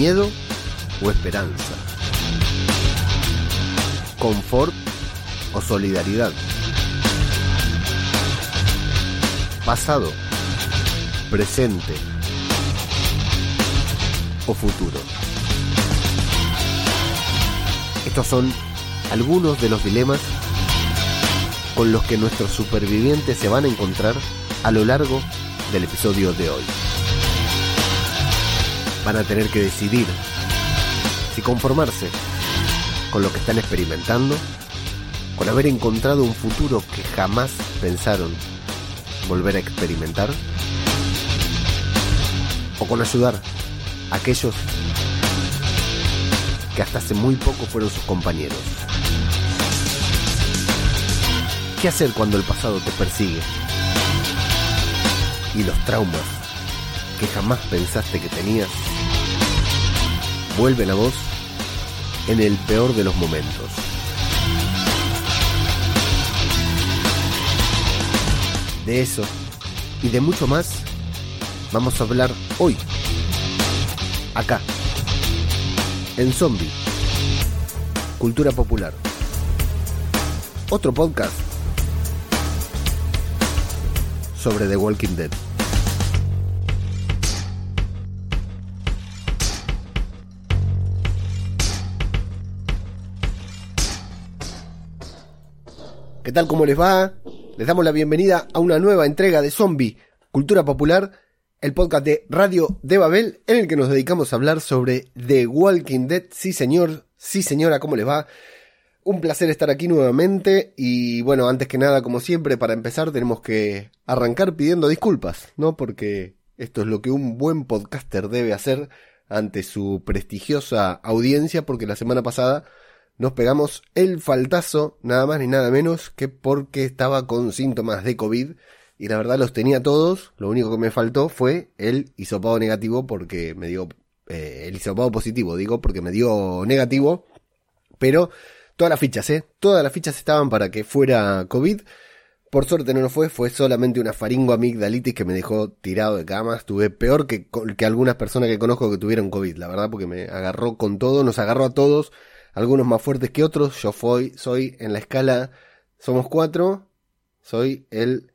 miedo o esperanza, confort o solidaridad, pasado, presente o futuro. Estos son algunos de los dilemas con los que nuestros supervivientes se van a encontrar a lo largo del episodio de hoy. Van a tener que decidir si conformarse con lo que están experimentando, con haber encontrado un futuro que jamás pensaron volver a experimentar, o con ayudar a aquellos que hasta hace muy poco fueron sus compañeros. ¿Qué hacer cuando el pasado te persigue? Y los traumas que jamás pensaste que tenías vuelven a vos en el peor de los momentos. De eso y de mucho más vamos a hablar hoy, acá, en Zombie, Cultura Popular. Otro podcast sobre The Walking Dead. ¿Qué tal? ¿Cómo les va? Les damos la bienvenida a una nueva entrega de Zombie, Cultura Popular, el podcast de Radio de Babel, en el que nos dedicamos a hablar sobre The Walking Dead. Sí, señor, sí, señora, ¿cómo les va? Un placer estar aquí nuevamente y bueno, antes que nada, como siempre, para empezar tenemos que arrancar pidiendo disculpas, ¿no? Porque esto es lo que un buen podcaster debe hacer ante su prestigiosa audiencia, porque la semana pasada nos pegamos el faltazo, nada más ni nada menos que porque estaba con síntomas de COVID y la verdad los tenía todos, lo único que me faltó fue el hisopado negativo porque me dio, eh, el hisopado positivo, digo, porque me dio negativo, pero todas las fichas, ¿eh? Todas las fichas estaban para que fuera COVID. Por suerte no lo fue, fue solamente una faringoamigdalitis que me dejó tirado de cama. Estuve peor que, que algunas personas que conozco que tuvieron COVID, la verdad, porque me agarró con todo, nos agarró a todos, algunos más fuertes que otros. Yo fui, soy en la escala, somos cuatro, soy el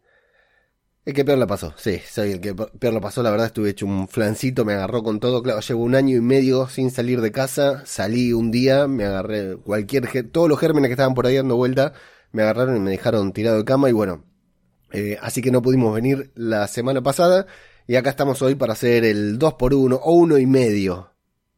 el que peor la pasó, sí, soy el que peor la pasó, la verdad estuve hecho un flancito, me agarró con todo, claro, llevo un año y medio sin salir de casa, salí un día, me agarré cualquier, todos los gérmenes que estaban por ahí dando vuelta, me agarraron y me dejaron tirado de cama y bueno, eh, así que no pudimos venir la semana pasada y acá estamos hoy para hacer el 2 por 1 o 1 y medio.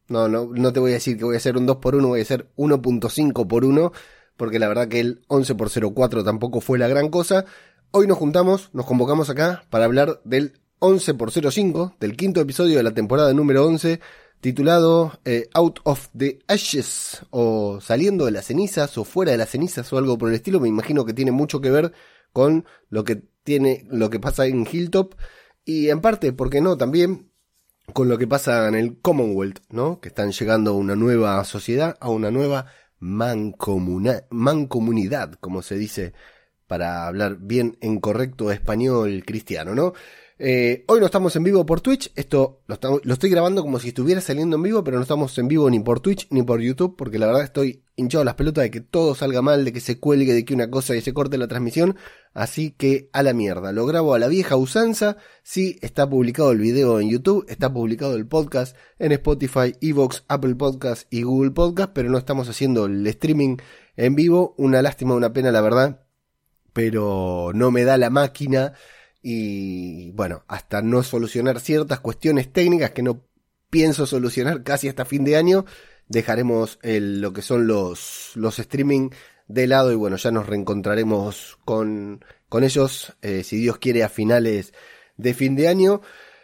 No, no, no te voy a decir que voy a hacer un 2 por 1 voy a hacer 1.5 por 1 porque la verdad que el 11 por 04 tampoco fue la gran cosa, Hoy nos juntamos, nos convocamos acá para hablar del 11 por 05, del quinto episodio de la temporada número 11, titulado eh, Out of the Ashes, o Saliendo de las cenizas, o Fuera de las cenizas, o algo por el estilo. Me imagino que tiene mucho que ver con lo que tiene, lo que pasa en Hilltop, y en parte, ¿por qué no? También con lo que pasa en el Commonwealth, ¿no? Que están llegando a una nueva sociedad, a una nueva mancomunidad, como se dice para hablar bien en correcto español cristiano, ¿no? Eh, hoy no estamos en vivo por Twitch, esto lo, lo, estoy grabando como si estuviera saliendo en vivo, pero no estamos en vivo ni por Twitch ni por YouTube, porque la verdad estoy hinchado las pelotas de que todo salga mal, de que se cuelgue, de que una cosa y se corte la transmisión, así que a la mierda, lo grabo a la vieja usanza, sí, está publicado el video en YouTube, está publicado el podcast en Spotify, Evox, Apple Podcast y Google Podcast, pero no estamos haciendo el streaming en vivo, una lástima, una pena la verdad, pero no me da la máquina y bueno, hasta no solucionar ciertas cuestiones técnicas que no pienso solucionar casi hasta fin de año, dejaremos el, lo que son los, los streaming de lado y bueno, ya nos reencontraremos con, con ellos, eh, si Dios quiere, a finales de fin de año.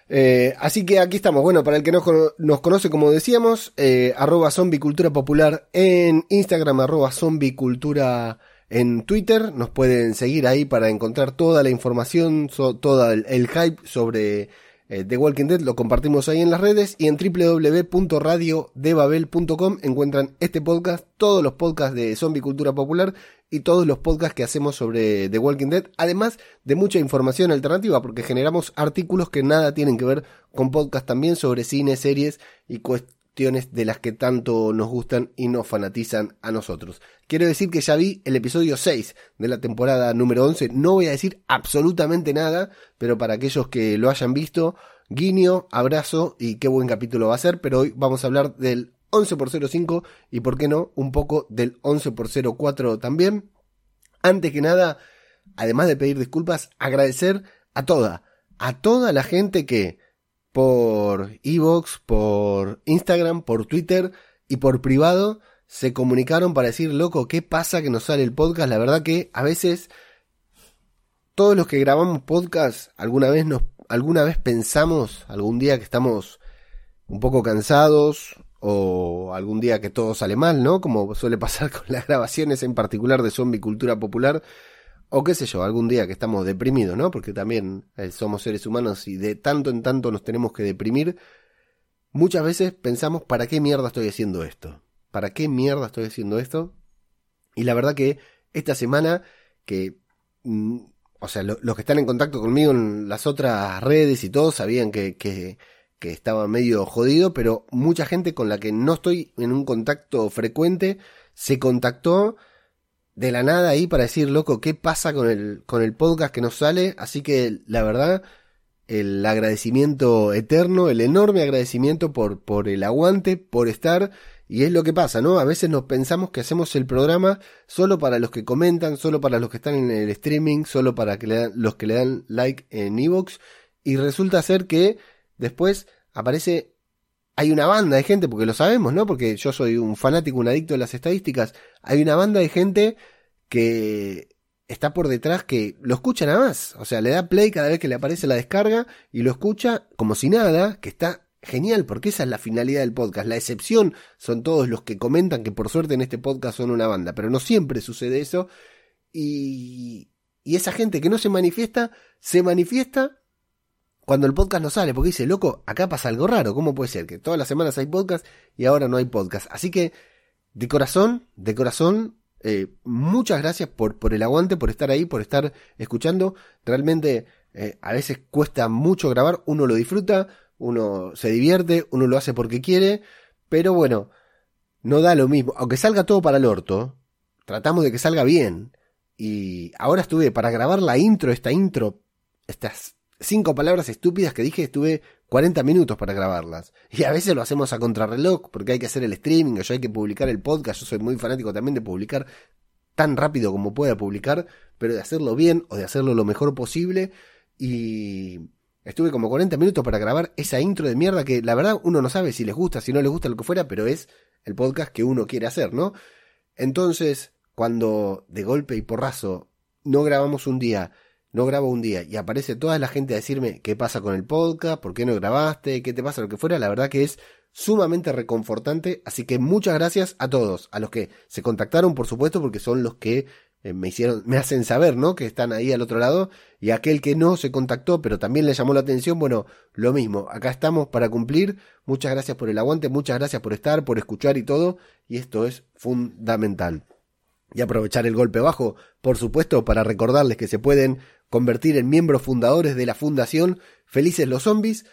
Eh, así que aquí estamos. Bueno, para el que no nos conoce, como decíamos, eh, arroba zombie cultura popular en Instagram, arroba zombie cultura en Twitter. Nos pueden seguir ahí para encontrar toda la información, todo el, hype sobre eh, The Walking Dead. Lo compartimos ahí en las redes y en www.radiodebabel.com encuentran este podcast, todos los podcasts de Zombie Cultura Popular y todos los podcasts que hacemos sobre The Walking Dead, además de mucha información alternativa, porque generamos artículos que nada tienen que ver con podcasts también sobre cine, series y cuestiones de las que tanto nos gustan y nos fanatizan a nosotros. Quiero decir que ya vi el episodio 6 de la temporada número 11. No voy a decir absolutamente nada, pero para aquellos que lo hayan visto, guiño, abrazo y qué buen capítulo va a ser. Pero hoy vamos a hablar del 11 por 05 y por qué no, un poco del 11 por 04 también. Antes que nada, además de pedir disculpas, agradecer a toda, a toda la gente que por Evox, por Instagram, por Twitter y por privado se comunicaron para decir, loco, ¿qué pasa que nos sale el podcast? La verdad que a veces todos los que grabamos podcast alguna vez nos alguna vez pensamos algún día que estamos un poco cansados o algún día que todo sale mal, ¿no? Como suele pasar con las grabaciones en particular de Zombie Cultura Popular o qué sé yo, algún día que estamos deprimidos, ¿no? Porque también eh, somos seres humanos y de tanto en tanto nos tenemos que deprimir. Muchas veces pensamos, ¿para qué mierda estoy haciendo esto? ¿Para qué mierda estoy haciendo esto? Y la verdad que esta semana, que, mm, o sea, los que están en contacto conmigo en las otras redes y todos sabían que, que, que estaba medio jodido, pero mucha gente con la que no estoy en un contacto frecuente se contactó de la nada ahí para decir, loco, ¿qué pasa con el, con el podcast que nos sale? Así que la verdad, el agradecimiento eterno, el enorme agradecimiento por, por el aguante, por estar. Y es lo que pasa, ¿no? A veces nos pensamos que hacemos el programa solo para los que comentan, solo para los que están en el streaming, solo para que le dan, los que le dan like en Evox. Y resulta ser que después aparece hay una banda de gente, porque lo sabemos, ¿no? Porque yo soy un fanático, un adicto de las estadísticas. Hay una banda de gente que está por detrás que lo escucha nada más. O sea, le da play cada vez que le aparece la descarga y lo escucha como si nada, que está genial, porque esa es la finalidad del podcast. La excepción son todos los que comentan que por suerte en este podcast son una banda, pero no siempre sucede eso. Y, y esa gente que no se manifiesta, se manifiesta cuando el podcast no sale, porque dice, loco, acá pasa algo raro, ¿cómo puede ser? Que todas las semanas hay podcast y ahora no hay podcast. Así que, de corazón, de corazón, eh, muchas gracias por, por el aguante, por estar ahí, por estar escuchando. Realmente, eh, a veces cuesta mucho grabar, uno lo disfruta, uno se divierte, uno lo hace porque quiere, pero bueno, no da lo mismo. Aunque salga todo para el orto, tratamos de que salga bien. Y ahora estuve para grabar la intro, esta intro, estas cinco palabras estúpidas que dije, estuve 40 minutos para grabarlas. Y a veces lo hacemos a contrarreloj, porque hay que hacer el streaming, o yo hay que publicar el podcast. Yo soy muy fanático también de publicar tan rápido como pueda publicar, pero de hacerlo bien o de hacerlo lo mejor posible. Y estuve como 40 minutos para grabar esa intro de mierda que la verdad uno no sabe si les gusta, si no les gusta lo que fuera, pero es el podcast que uno quiere hacer, ¿no? Entonces, cuando de golpe y porrazo no grabamos un día no grabo un día y aparece toda la gente a decirme qué pasa con el podcast, por qué no grabaste, qué te pasa, lo que fuera, la verdad que es sumamente reconfortante, así que muchas gracias a todos, a los que se contactaron, por supuesto, porque son los que eh, me hicieron, me hacen saber, ¿no? Que están ahí al otro lado, y aquel que no se contactó, pero también le llamó la atención, bueno, lo mismo, acá estamos para cumplir, muchas gracias por el aguante, muchas gracias por estar, por escuchar y todo, y esto es fundamental. Y aprovechar el golpe bajo, por supuesto, para recordarles que se pueden convertir en miembros fundadores de la fundación Felices los Zombies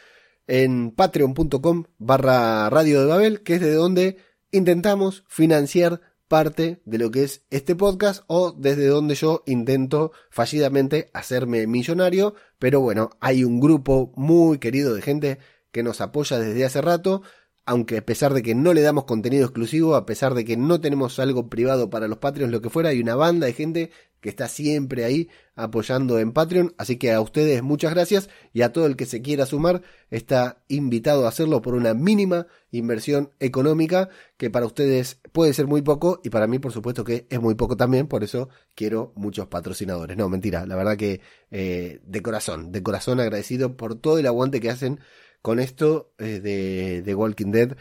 en patreon.com barra radio de Babel, que es de donde intentamos financiar parte de lo que es este podcast o desde donde yo intento fallidamente hacerme millonario, pero bueno, hay un grupo muy querido de gente que nos apoya desde hace rato, aunque a pesar de que no le damos contenido exclusivo, a pesar de que no tenemos algo privado para los Patreons, lo que fuera, hay una banda de gente que está siempre ahí apoyando en Patreon. Así que a ustedes muchas gracias y a todo el que se quiera sumar está invitado a hacerlo por una mínima inversión económica que para ustedes puede ser muy poco y para mí por supuesto que es muy poco también. Por eso quiero muchos patrocinadores. No, mentira. La verdad que eh, de corazón, de corazón agradecido por todo el aguante que hacen con esto eh, de, de Walking Dead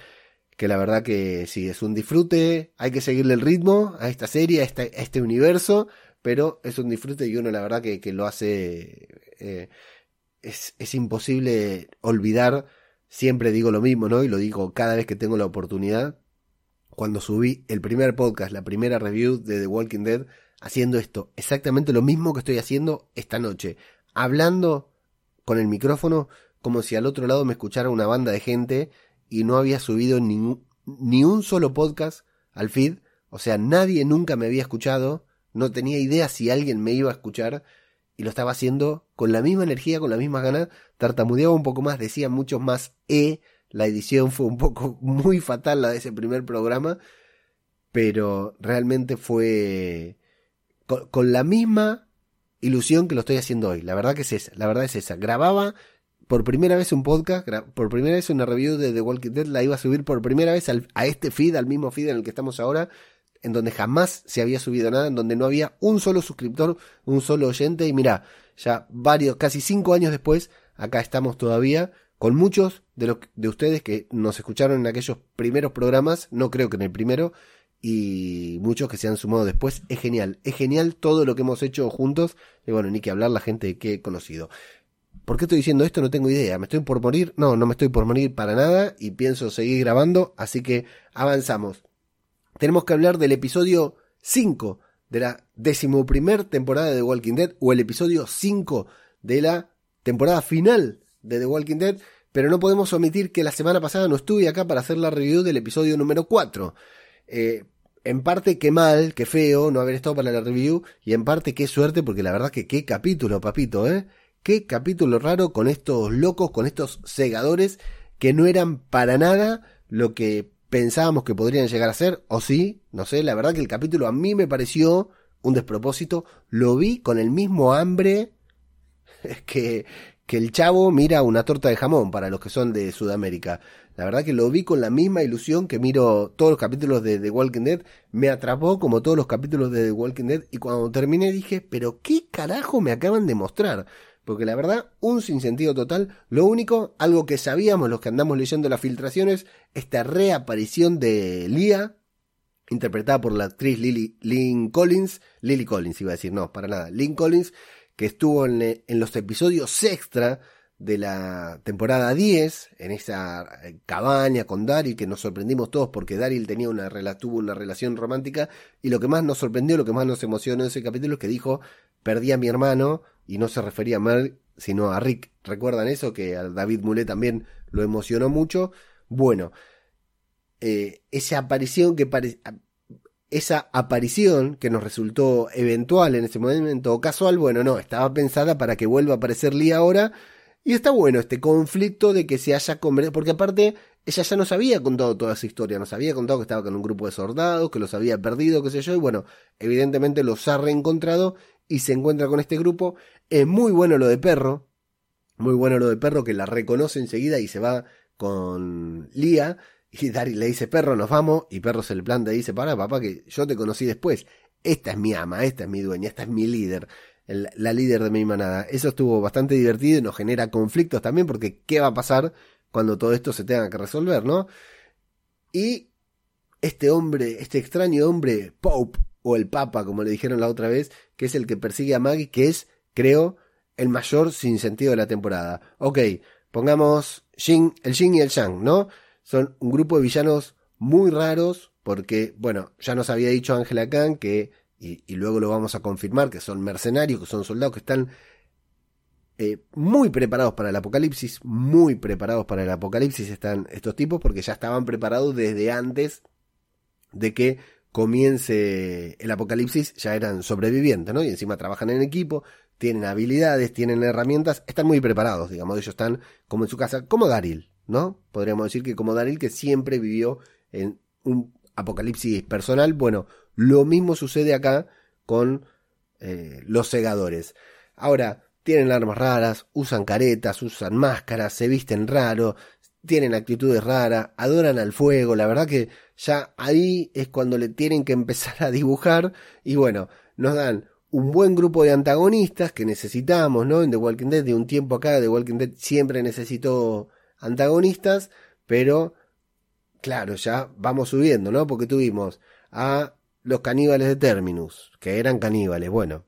que la verdad que sí, es un disfrute, hay que seguirle el ritmo a esta serie, a este, universo, pero es un disfrute y uno la verdad que, que lo hace, eh, es, es imposible olvidar, siempre digo lo mismo, ¿no? Y lo digo cada vez que tengo la oportunidad, cuando subí el primer podcast, la primera review de The Walking Dead, haciendo esto, exactamente lo mismo que estoy haciendo esta noche, hablando con el micrófono como si al otro lado me escuchara una banda de gente y no había subido ni un solo podcast al feed. O sea, nadie nunca me había escuchado. No tenía idea si alguien me iba a escuchar. Y lo estaba haciendo con la misma energía, con la misma ganas. Tartamudeaba un poco más, decía mucho más E. La edición fue un poco muy fatal la de ese primer programa. Pero realmente fue con la misma ilusión que lo estoy haciendo hoy. La verdad que es esa, la verdad es esa. Grababa por primera vez un podcast, por primera vez una review de The Walking Dead, la iba a subir por primera vez a este feed, al mismo feed en el que estamos ahora, en donde jamás se había subido nada, en donde no había un solo suscriptor, un solo oyente, y mira, ya varios, casi cinco años después, acá estamos todavía, con muchos de, los, de ustedes que nos escucharon en aquellos primeros programas, no creo que en el primero, y muchos que se han sumado después. Es genial, es genial todo lo que hemos hecho juntos. Y bueno, ni que hablar la gente que he conocido. ¿Por qué estoy diciendo esto? No tengo idea. ¿Me estoy por morir? No, no me estoy por morir para nada y pienso seguir grabando, así que avanzamos. Tenemos que hablar del episodio 5 de la decimoprimer temporada de The Walking Dead o el episodio 5 de la temporada final de The Walking Dead, pero no podemos omitir que la semana pasada no estuve acá para hacer la review del episodio número 4. Eh, en parte qué mal, qué feo no haber estado para la review y en parte qué suerte porque la verdad que qué capítulo, papito, ¿eh? Qué capítulo raro con estos locos, con estos segadores que no eran para nada lo que pensábamos que podrían llegar a ser, o sí, no sé, la verdad que el capítulo a mí me pareció un despropósito, lo vi con el mismo hambre que, que el chavo mira una torta de jamón para los que son de Sudamérica. La verdad que lo vi con la misma ilusión que miro todos los capítulos de The Walking Dead. Me atrapó como todos los capítulos de The Walking Dead y cuando terminé dije, pero ¿qué carajo me acaban de mostrar? Porque la verdad, un sinsentido total. Lo único, algo que sabíamos los que andamos leyendo las filtraciones, esta reaparición de Lia, interpretada por la actriz Lily, Lynn Collins, Lily Collins iba a decir, no, para nada, Lynn Collins, que estuvo en, los episodios extra de la temporada 10, en esa eh, cabaña con Daryl, que nos sorprendimos todos porque Daryl tenía una, tuvo una relación romántica, y lo que más nos sorprendió, lo que más nos emocionó en ese capítulo es que dijo, perdí a mi hermano, y no se refería a Mel, sino a Rick. ¿Recuerdan eso? Que a David Moulet también lo emocionó mucho. Bueno, eh, esa aparición que esa aparición que nos resultó eventual en ese momento o casual, bueno, no, estaba pensada para que vuelva a aparecer Lee ahora y está bueno este conflicto de que se haya convertido, porque aparte ella ya nos había contado toda esa historia, nos había contado que estaba con un grupo de soldados, que los había perdido, qué sé yo, y bueno, evidentemente los ha reencontrado y se encuentra con este grupo. Es muy bueno lo de perro, muy bueno lo de perro que la reconoce enseguida y se va con Lía. Y Dari le dice, perro, nos vamos. Y perro se le planta y dice, para, papá, que yo te conocí después. Esta es mi ama, esta es mi dueña, esta es mi líder la líder de mi manada. Eso estuvo bastante divertido y nos genera conflictos también porque ¿qué va a pasar cuando todo esto se tenga que resolver, no? Y este hombre, este extraño hombre, Pope, o el Papa, como le dijeron la otra vez, que es el que persigue a Maggie, que es, creo, el mayor sin sentido de la temporada. Ok, pongamos el Jin y el Shang, ¿no? Son un grupo de villanos muy raros, porque, bueno, ya nos había dicho Angela Khan que y, luego lo vamos a confirmar, que son mercenarios, que son soldados que están eh, muy preparados para el apocalipsis, muy preparados para el apocalipsis están estos tipos porque ya estaban preparados desde antes de que comience el apocalipsis, ya eran sobrevivientes, ¿no? Y encima trabajan en equipo, tienen habilidades, tienen herramientas, están muy preparados, digamos, ellos están como en su casa, como Daryl, ¿no? Podríamos decir que como Daryl que siempre vivió en un apocalipsis personal, bueno, lo mismo sucede acá con eh, los segadores. Ahora, tienen armas raras, usan caretas, usan máscaras, se visten raro, tienen actitudes raras, adoran al fuego, la verdad que ya ahí es cuando le tienen que empezar a dibujar y bueno, nos dan un buen grupo de antagonistas que necesitamos, ¿no? En The Walking Dead, de un tiempo acá, The Walking Dead siempre necesitó antagonistas, pero claro, ya vamos subiendo, ¿no? Porque tuvimos a los caníbales de Terminus, que eran caníbales, bueno.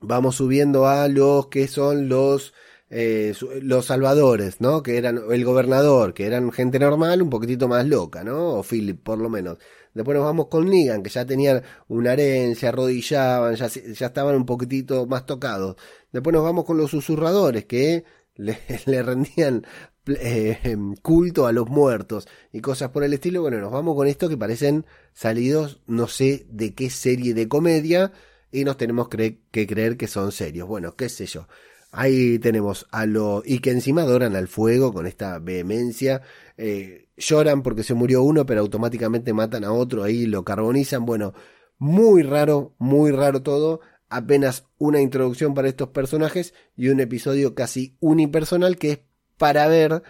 Vamos subiendo a los que son los eh, los salvadores, ¿no? Que eran el gobernador, que eran gente normal, un poquitito más loca, ¿no? O Philip, por lo menos. Después nos vamos con Negan, que ya tenían una herencia, arrodillaban, ya, estaban un poquitito más tocados. Después nos vamos con los susurradores, que le, rendían eh, culto a los muertos y cosas por el estilo. Bueno, nos vamos con esto que parecen salidos no sé de qué serie de comedia y nos tenemos que creer que son serios. Bueno, qué sé yo. Ahí tenemos a lo... y que encima adoran al fuego con esta vehemencia. Eh, lloran porque se murió uno, pero automáticamente matan a otro, ahí lo carbonizan. Bueno, muy raro, muy raro todo. Apenas una introducción para estos personajes y un episodio casi unipersonal que es para ver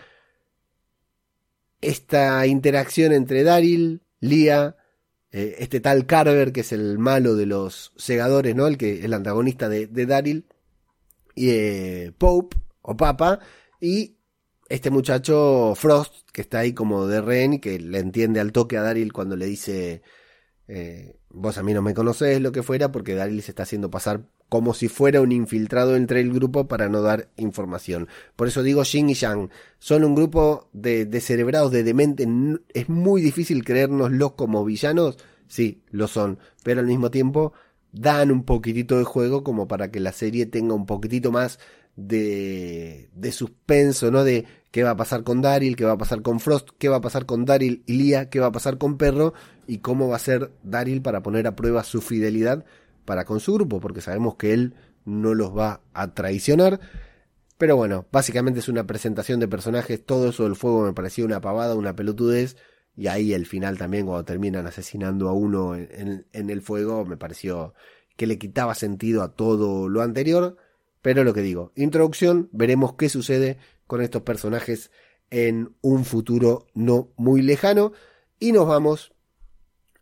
esta interacción entre Daryl, Lia, eh, este tal Carver, que es el malo de los segadores, ¿no? El que el antagonista de, de Daryl, eh, Pope, o Papa, y este muchacho Frost, que está ahí como de rehén y que le entiende al toque a Daryl cuando le dice, eh, vos a mí no me conocés, lo que fuera, porque Daryl se está haciendo pasar como si fuera un infiltrado entre el grupo para no dar información. Por eso digo Jin y Yang, son un grupo de descerebrados, de demente, es muy difícil creérnoslos como villanos, sí, lo son, pero al mismo tiempo dan un poquitito de juego como para que la serie tenga un poquitito más de, de suspenso, ¿no? De qué va a pasar con Daryl, qué va a pasar con Frost, qué va a pasar con Daryl y Lia, qué va a pasar con Perro y cómo va a ser Daryl para poner a prueba su fidelidad para con su grupo, porque sabemos que él no los va a traicionar. Pero bueno, básicamente es una presentación de personajes, todo eso del fuego me parecía una pavada, una pelotudez, y ahí el final también, cuando terminan asesinando a uno en, el fuego, me pareció que le quitaba sentido a todo lo anterior. Pero lo que digo, introducción, veremos qué sucede con estos personajes en un futuro no muy lejano. Y nos vamos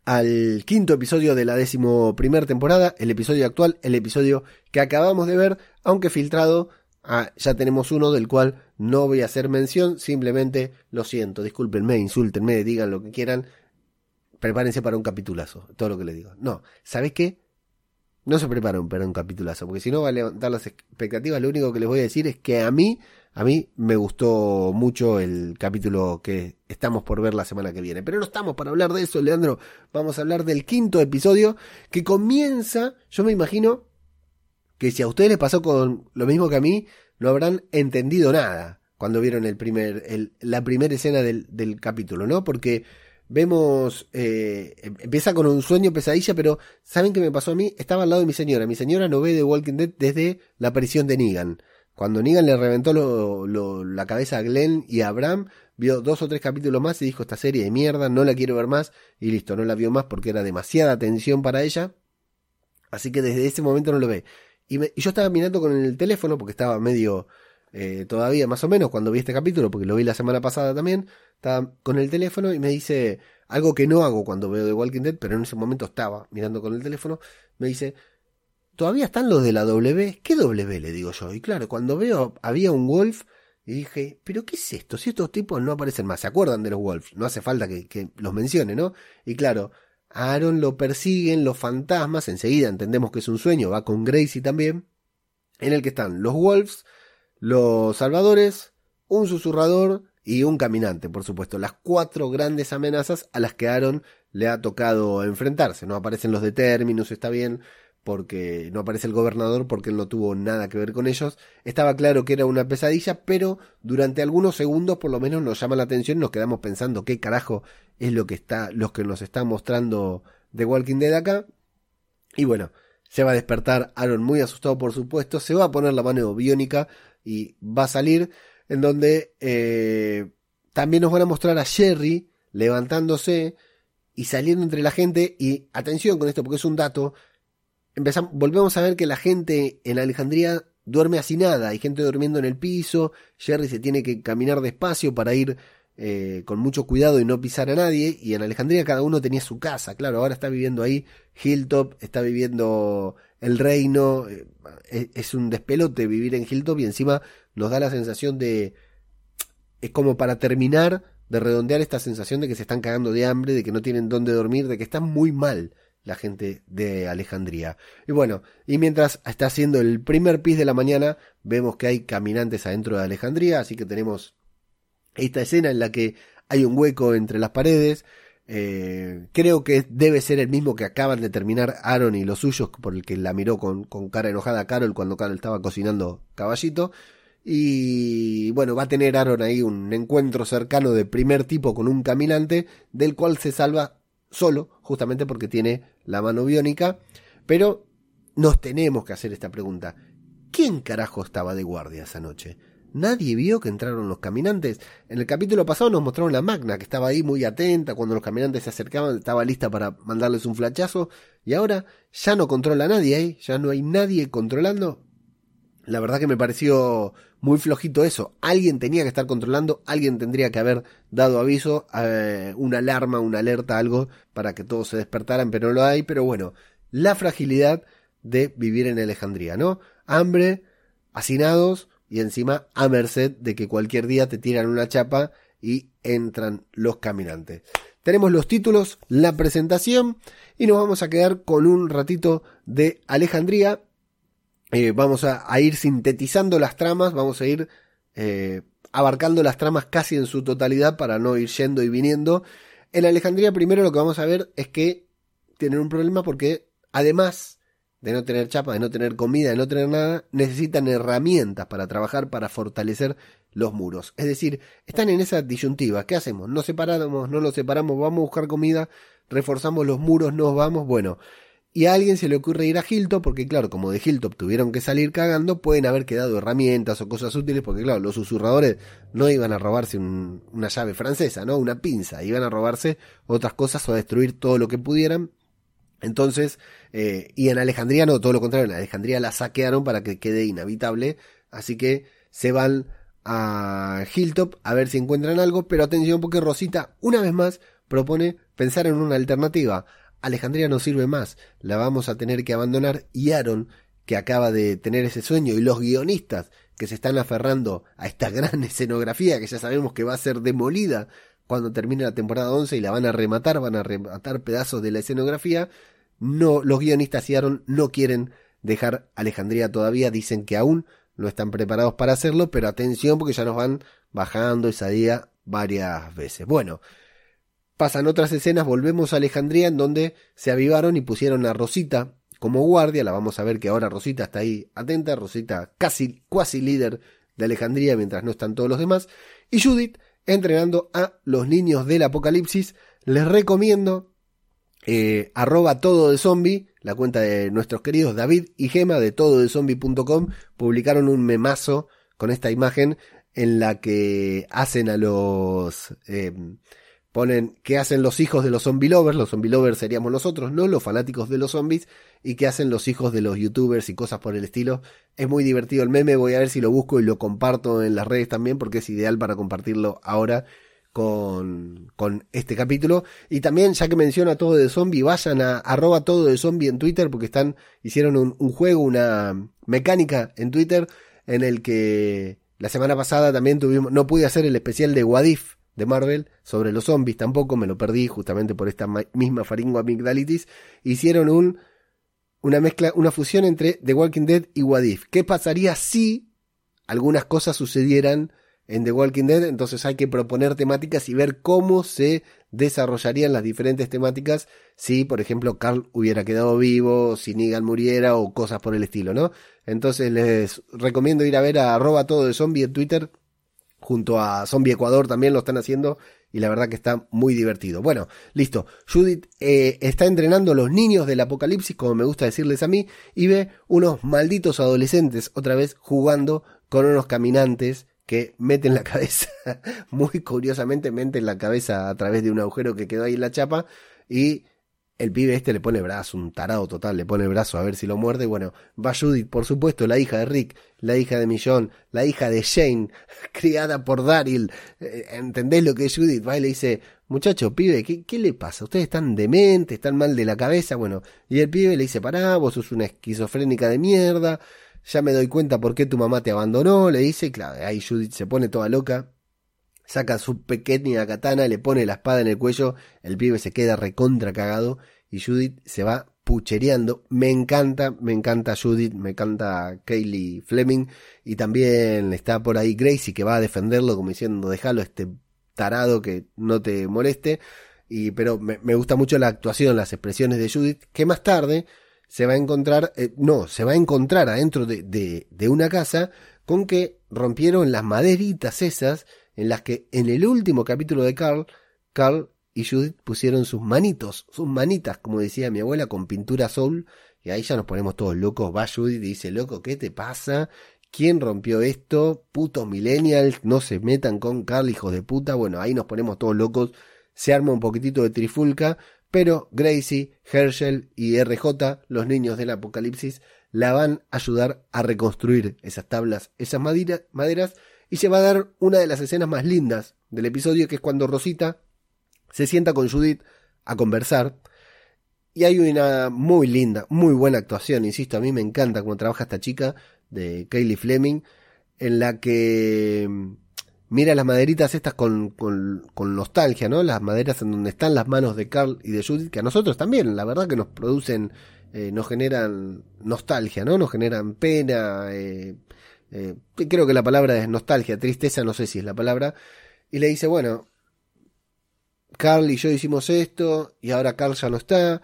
al quinto episodio de la décimo primera temporada, el episodio actual, el episodio que acabamos de ver, aunque filtrado, ah, ya tenemos uno del cual no voy a hacer mención, simplemente lo siento, discúlpenme, insúltenme, digan lo que quieran, prepárense para un capitulazo, todo lo que les digo. No, ¿sabes qué? No se preparen para un capitulazo, porque si no va a levantar las expectativas. Lo único que les voy a decir es que a mí, a mí me gustó mucho el capítulo que estamos por ver la semana que viene. Pero no estamos para hablar de eso, Leandro. Vamos a hablar del quinto episodio que comienza, yo me imagino que si a ustedes les pasó con lo mismo que a mí, no habrán entendido nada cuando vieron el primer, el, la primera escena del, capítulo, ¿no? Porque vemos, eh, em, empieza con un sueño pesadilla, pero ¿saben qué me pasó a mí? Estaba al lado de mi señora. Mi señora no ve The Walking Dead desde la aparición de Negan. Cuando Negan le reventó la cabeza a Glenn y a Abraham, vio dos o tres capítulos más y dijo esta serie de mierda, no la quiero ver más y listo, no la vio más porque era demasiada tensión para ella. Así que desde ese momento no lo ve. Y, y yo estaba mirando con el teléfono porque estaba medio eh, todavía más o menos cuando vi este capítulo, porque lo vi la semana pasada también, estaba con el teléfono y me dice algo que no hago cuando veo The Walking Dead, pero en ese momento estaba mirando con el teléfono, me dice, ¿todavía están los de la W? ¿Qué W? le digo yo. Y claro, cuando veo, había un Wolf, y dije, ¿pero qué es esto? Si estos tipos no aparecen más, ¿se acuerdan de los Wolves? No hace falta que los mencione, ¿no? Y claro, Aaron lo persiguen los fantasmas, enseguida entendemos que es un sueño, va con Gracie también, en el que están los Wolves, los salvadores, un susurrador y un caminante, por supuesto. Las cuatro grandes amenazas a las que Aaron le ha tocado enfrentarse. No aparecen los de Terminus, está bien, porque no aparece el gobernador porque él no tuvo nada que ver con ellos. Estaba claro que era una pesadilla, pero durante algunos segundos por lo menos nos llama la atención, nos quedamos pensando qué carajo es lo que está, los que nos está mostrando The Walking Dead acá. Y bueno, se va a despertar Aaron muy asustado por supuesto, se va a poner la mano biónica y va a salir en donde eh, también nos van a mostrar a Jerry levantándose y saliendo entre la gente y atención con esto porque es un dato volvemos a ver que la gente en Alejandría duerme así nada hay gente durmiendo en el piso Jerry se tiene que caminar despacio para ir eh, con mucho cuidado y no pisar a nadie y en Alejandría cada uno tenía su casa claro ahora está viviendo ahí Hilltop está viviendo el reino. Eh, es un despelote vivir en Hilltop y encima nos da la sensación de... Es como para terminar de redondear esta sensación de que se están cagando de hambre, de que no tienen dónde dormir, de que están muy mal la gente de Alejandría. Y bueno, y mientras está haciendo el primer pis de la mañana, vemos que hay caminantes adentro de Alejandría, así que tenemos esta escena en la que hay un hueco entre las paredes, eh, creo que debe ser el mismo que acaban de terminar Aaron y los suyos, por el que la miró con, cara enojada Carol cuando Carol estaba cocinando caballito. Y bueno, va a tener Aaron ahí un encuentro cercano de primer tipo con un caminante, del cual se salva solo, justamente porque tiene la mano biónica. Pero nos tenemos que hacer esta pregunta. ¿Quién carajo estaba de guardia esa noche? Nadie vio que entraron los caminantes. En el capítulo pasado nos mostraron la Magna, que estaba ahí muy atenta cuando los caminantes se acercaban, estaba lista para mandarles un flachazo. Y ahora ya no controla a nadie ahí, ya no hay nadie controlando. La verdad que me pareció muy flojito eso. Alguien tenía que estar controlando, alguien tendría que haber dado aviso, eh, una alarma, una alerta, algo para que todos se despertaran, pero no lo hay. Pero bueno, la fragilidad de vivir en Alejandría, ¿no? Hambre, hacinados y encima a merced de que cualquier día te tiran una chapa y entran los caminantes. Tenemos los títulos, la presentación y nos vamos a quedar con un ratito de Alejandría eh, vamos a, ir sintetizando las tramas, vamos a ir eh, abarcando las tramas casi en su totalidad para no ir yendo y viniendo. En Alejandría primero lo que vamos a ver es que tienen un problema porque además de no tener chapa, de no tener comida, de no tener nada, necesitan herramientas para trabajar, para fortalecer los muros. Es decir, están en esa disyuntiva. ¿Qué hacemos? ¿Nos separamos? ¿No los separamos? ¿Vamos a buscar comida? ¿Reforzamos los muros? ¿Nos vamos? Bueno, y a alguien se le ocurre ir a Hilltop, porque claro, como de Hilltop tuvieron que salir cagando, pueden haber quedado herramientas o cosas útiles, porque claro, los susurradores no iban a robarse una llave francesa, ¿no? Una pinza, iban a robarse otras cosas o a destruir todo lo que pudieran. Entonces, eh, y en Alejandría no, todo lo contrario, en Alejandría la saquearon para que quede inhabitable, así que se van a Hilltop a ver si encuentran algo, pero atención porque Rosita, una vez más, propone pensar en una alternativa. Alejandría no sirve más, la vamos a tener que abandonar y Aaron, que acaba de tener ese sueño, y los guionistas que se están aferrando a esta gran escenografía que ya sabemos que va a ser demolida cuando termine la temporada 11 y la van a rematar, van a rematar pedazos de la escenografía, no, los guionistas y Aaron no quieren dejar Alejandría todavía, dicen que aún no están preparados para hacerlo, pero atención porque ya nos van bajando esa día varias veces. Bueno, Pasan otras escenas, volvemos a Alejandría en donde se avivaron y pusieron a Rosita como guardia, la vamos a ver que ahora Rosita está ahí atenta, Rosita casi, cuasi líder de Alejandría mientras no están todos los demás, y Judith entrenando a los niños del apocalipsis, les recomiendo eh, todo de zombie, la cuenta de nuestros queridos David y Gema de todo de zombie.com, publicaron un memazo con esta imagen en la que hacen a los... Eh, ponen qué hacen los hijos de los zombie lovers, los zombie lovers seríamos nosotros, no los fanáticos de los zombies, y qué hacen los hijos de los youtubers y cosas por el estilo. Es muy divertido el meme, voy a ver si lo busco y lo comparto en las redes también, porque es ideal para compartirlo ahora con, con este capítulo. Y también, ya que menciona todo de zombie, vayan a arroba todo de zombie en Twitter, porque están, hicieron un, un juego, una mecánica en Twitter, en el que la semana pasada también tuvimos, no pude hacer el especial de Wadif, de Marvel sobre los zombies tampoco, me lo perdí justamente por esta misma faringo amigdalitis. Hicieron un, una mezcla, una fusión entre The Walking Dead y What If. ¿Qué pasaría si algunas cosas sucedieran en The Walking Dead? Entonces hay que proponer temáticas y ver cómo se desarrollarían las diferentes temáticas si, por ejemplo, Carl hubiera quedado vivo, si Negan muriera o cosas por el estilo, ¿no? Entonces les recomiendo ir a ver a arroba todo de zombie en Twitter junto a Zombie Ecuador también lo están haciendo y la verdad que está muy divertido. Bueno, listo. Judith eh, está entrenando a los niños del apocalipsis, como me gusta decirles a mí, y ve unos malditos adolescentes otra vez jugando con unos caminantes que meten la cabeza, muy curiosamente meten la cabeza a través de un agujero que quedó ahí en la chapa y el pibe este le pone brazo, un tarado total, le pone brazo a ver si lo muerde. Bueno, va Judith, por supuesto, la hija de Rick, la hija de Millón, la hija de Shane, criada por Daryl. Eh, ¿Entendés lo que es Judith? Va y le dice, muchacho, pibe, ¿qué, ¿qué, le pasa? Ustedes están dementes, están mal de la cabeza. Bueno, y el pibe le dice, pará, vos sos una esquizofrénica de mierda. Ya me doy cuenta por qué tu mamá te abandonó. Le dice, claro, ahí Judith se pone toda loca saca su pequeña katana, le pone la espada en el cuello, el pibe se queda recontra cagado y Judith se va puchereando. Me encanta, me encanta Judith, me encanta Kaylee Fleming y también está por ahí Gracie que va a defenderlo como diciendo, déjalo este tarado que no te moleste. Y, pero me, gusta mucho la actuación, las expresiones de Judith, que más tarde se va a encontrar, eh, no, se va a encontrar adentro de, de, de una casa con que rompieron las maderitas esas en las que en el último capítulo de Carl, Carl y Judith pusieron sus manitos, sus manitas, como decía mi abuela, con pintura azul, y ahí ya nos ponemos todos locos. Va Judith y dice, loco, ¿qué te pasa? ¿Quién rompió esto? Putos millennials, no se metan con Carl, hijos de puta. Bueno, ahí nos ponemos todos locos. Se arma un poquitito de trifulca, pero Gracie, Herschel y RJ, los niños del apocalipsis, la van a ayudar a reconstruir esas tablas, esas maderas, y se va a dar una de las escenas más lindas del episodio, que es cuando Rosita se sienta con Judith a conversar. Y hay una muy linda, muy buena actuación, insisto, a mí me encanta cómo trabaja esta chica de Kaylee Fleming, en la que mm, mira las maderitas estas con, con, nostalgia, ¿no? Las maderas en donde están las manos de Carl y de Judith, que a nosotros también, la verdad que nos producen, eh, nos generan nostalgia, ¿no? Nos generan pena, eh, eh, creo que la palabra es nostalgia, tristeza, no sé si es la palabra, y le dice, bueno, Carl y yo hicimos esto, y ahora Carl ya no está,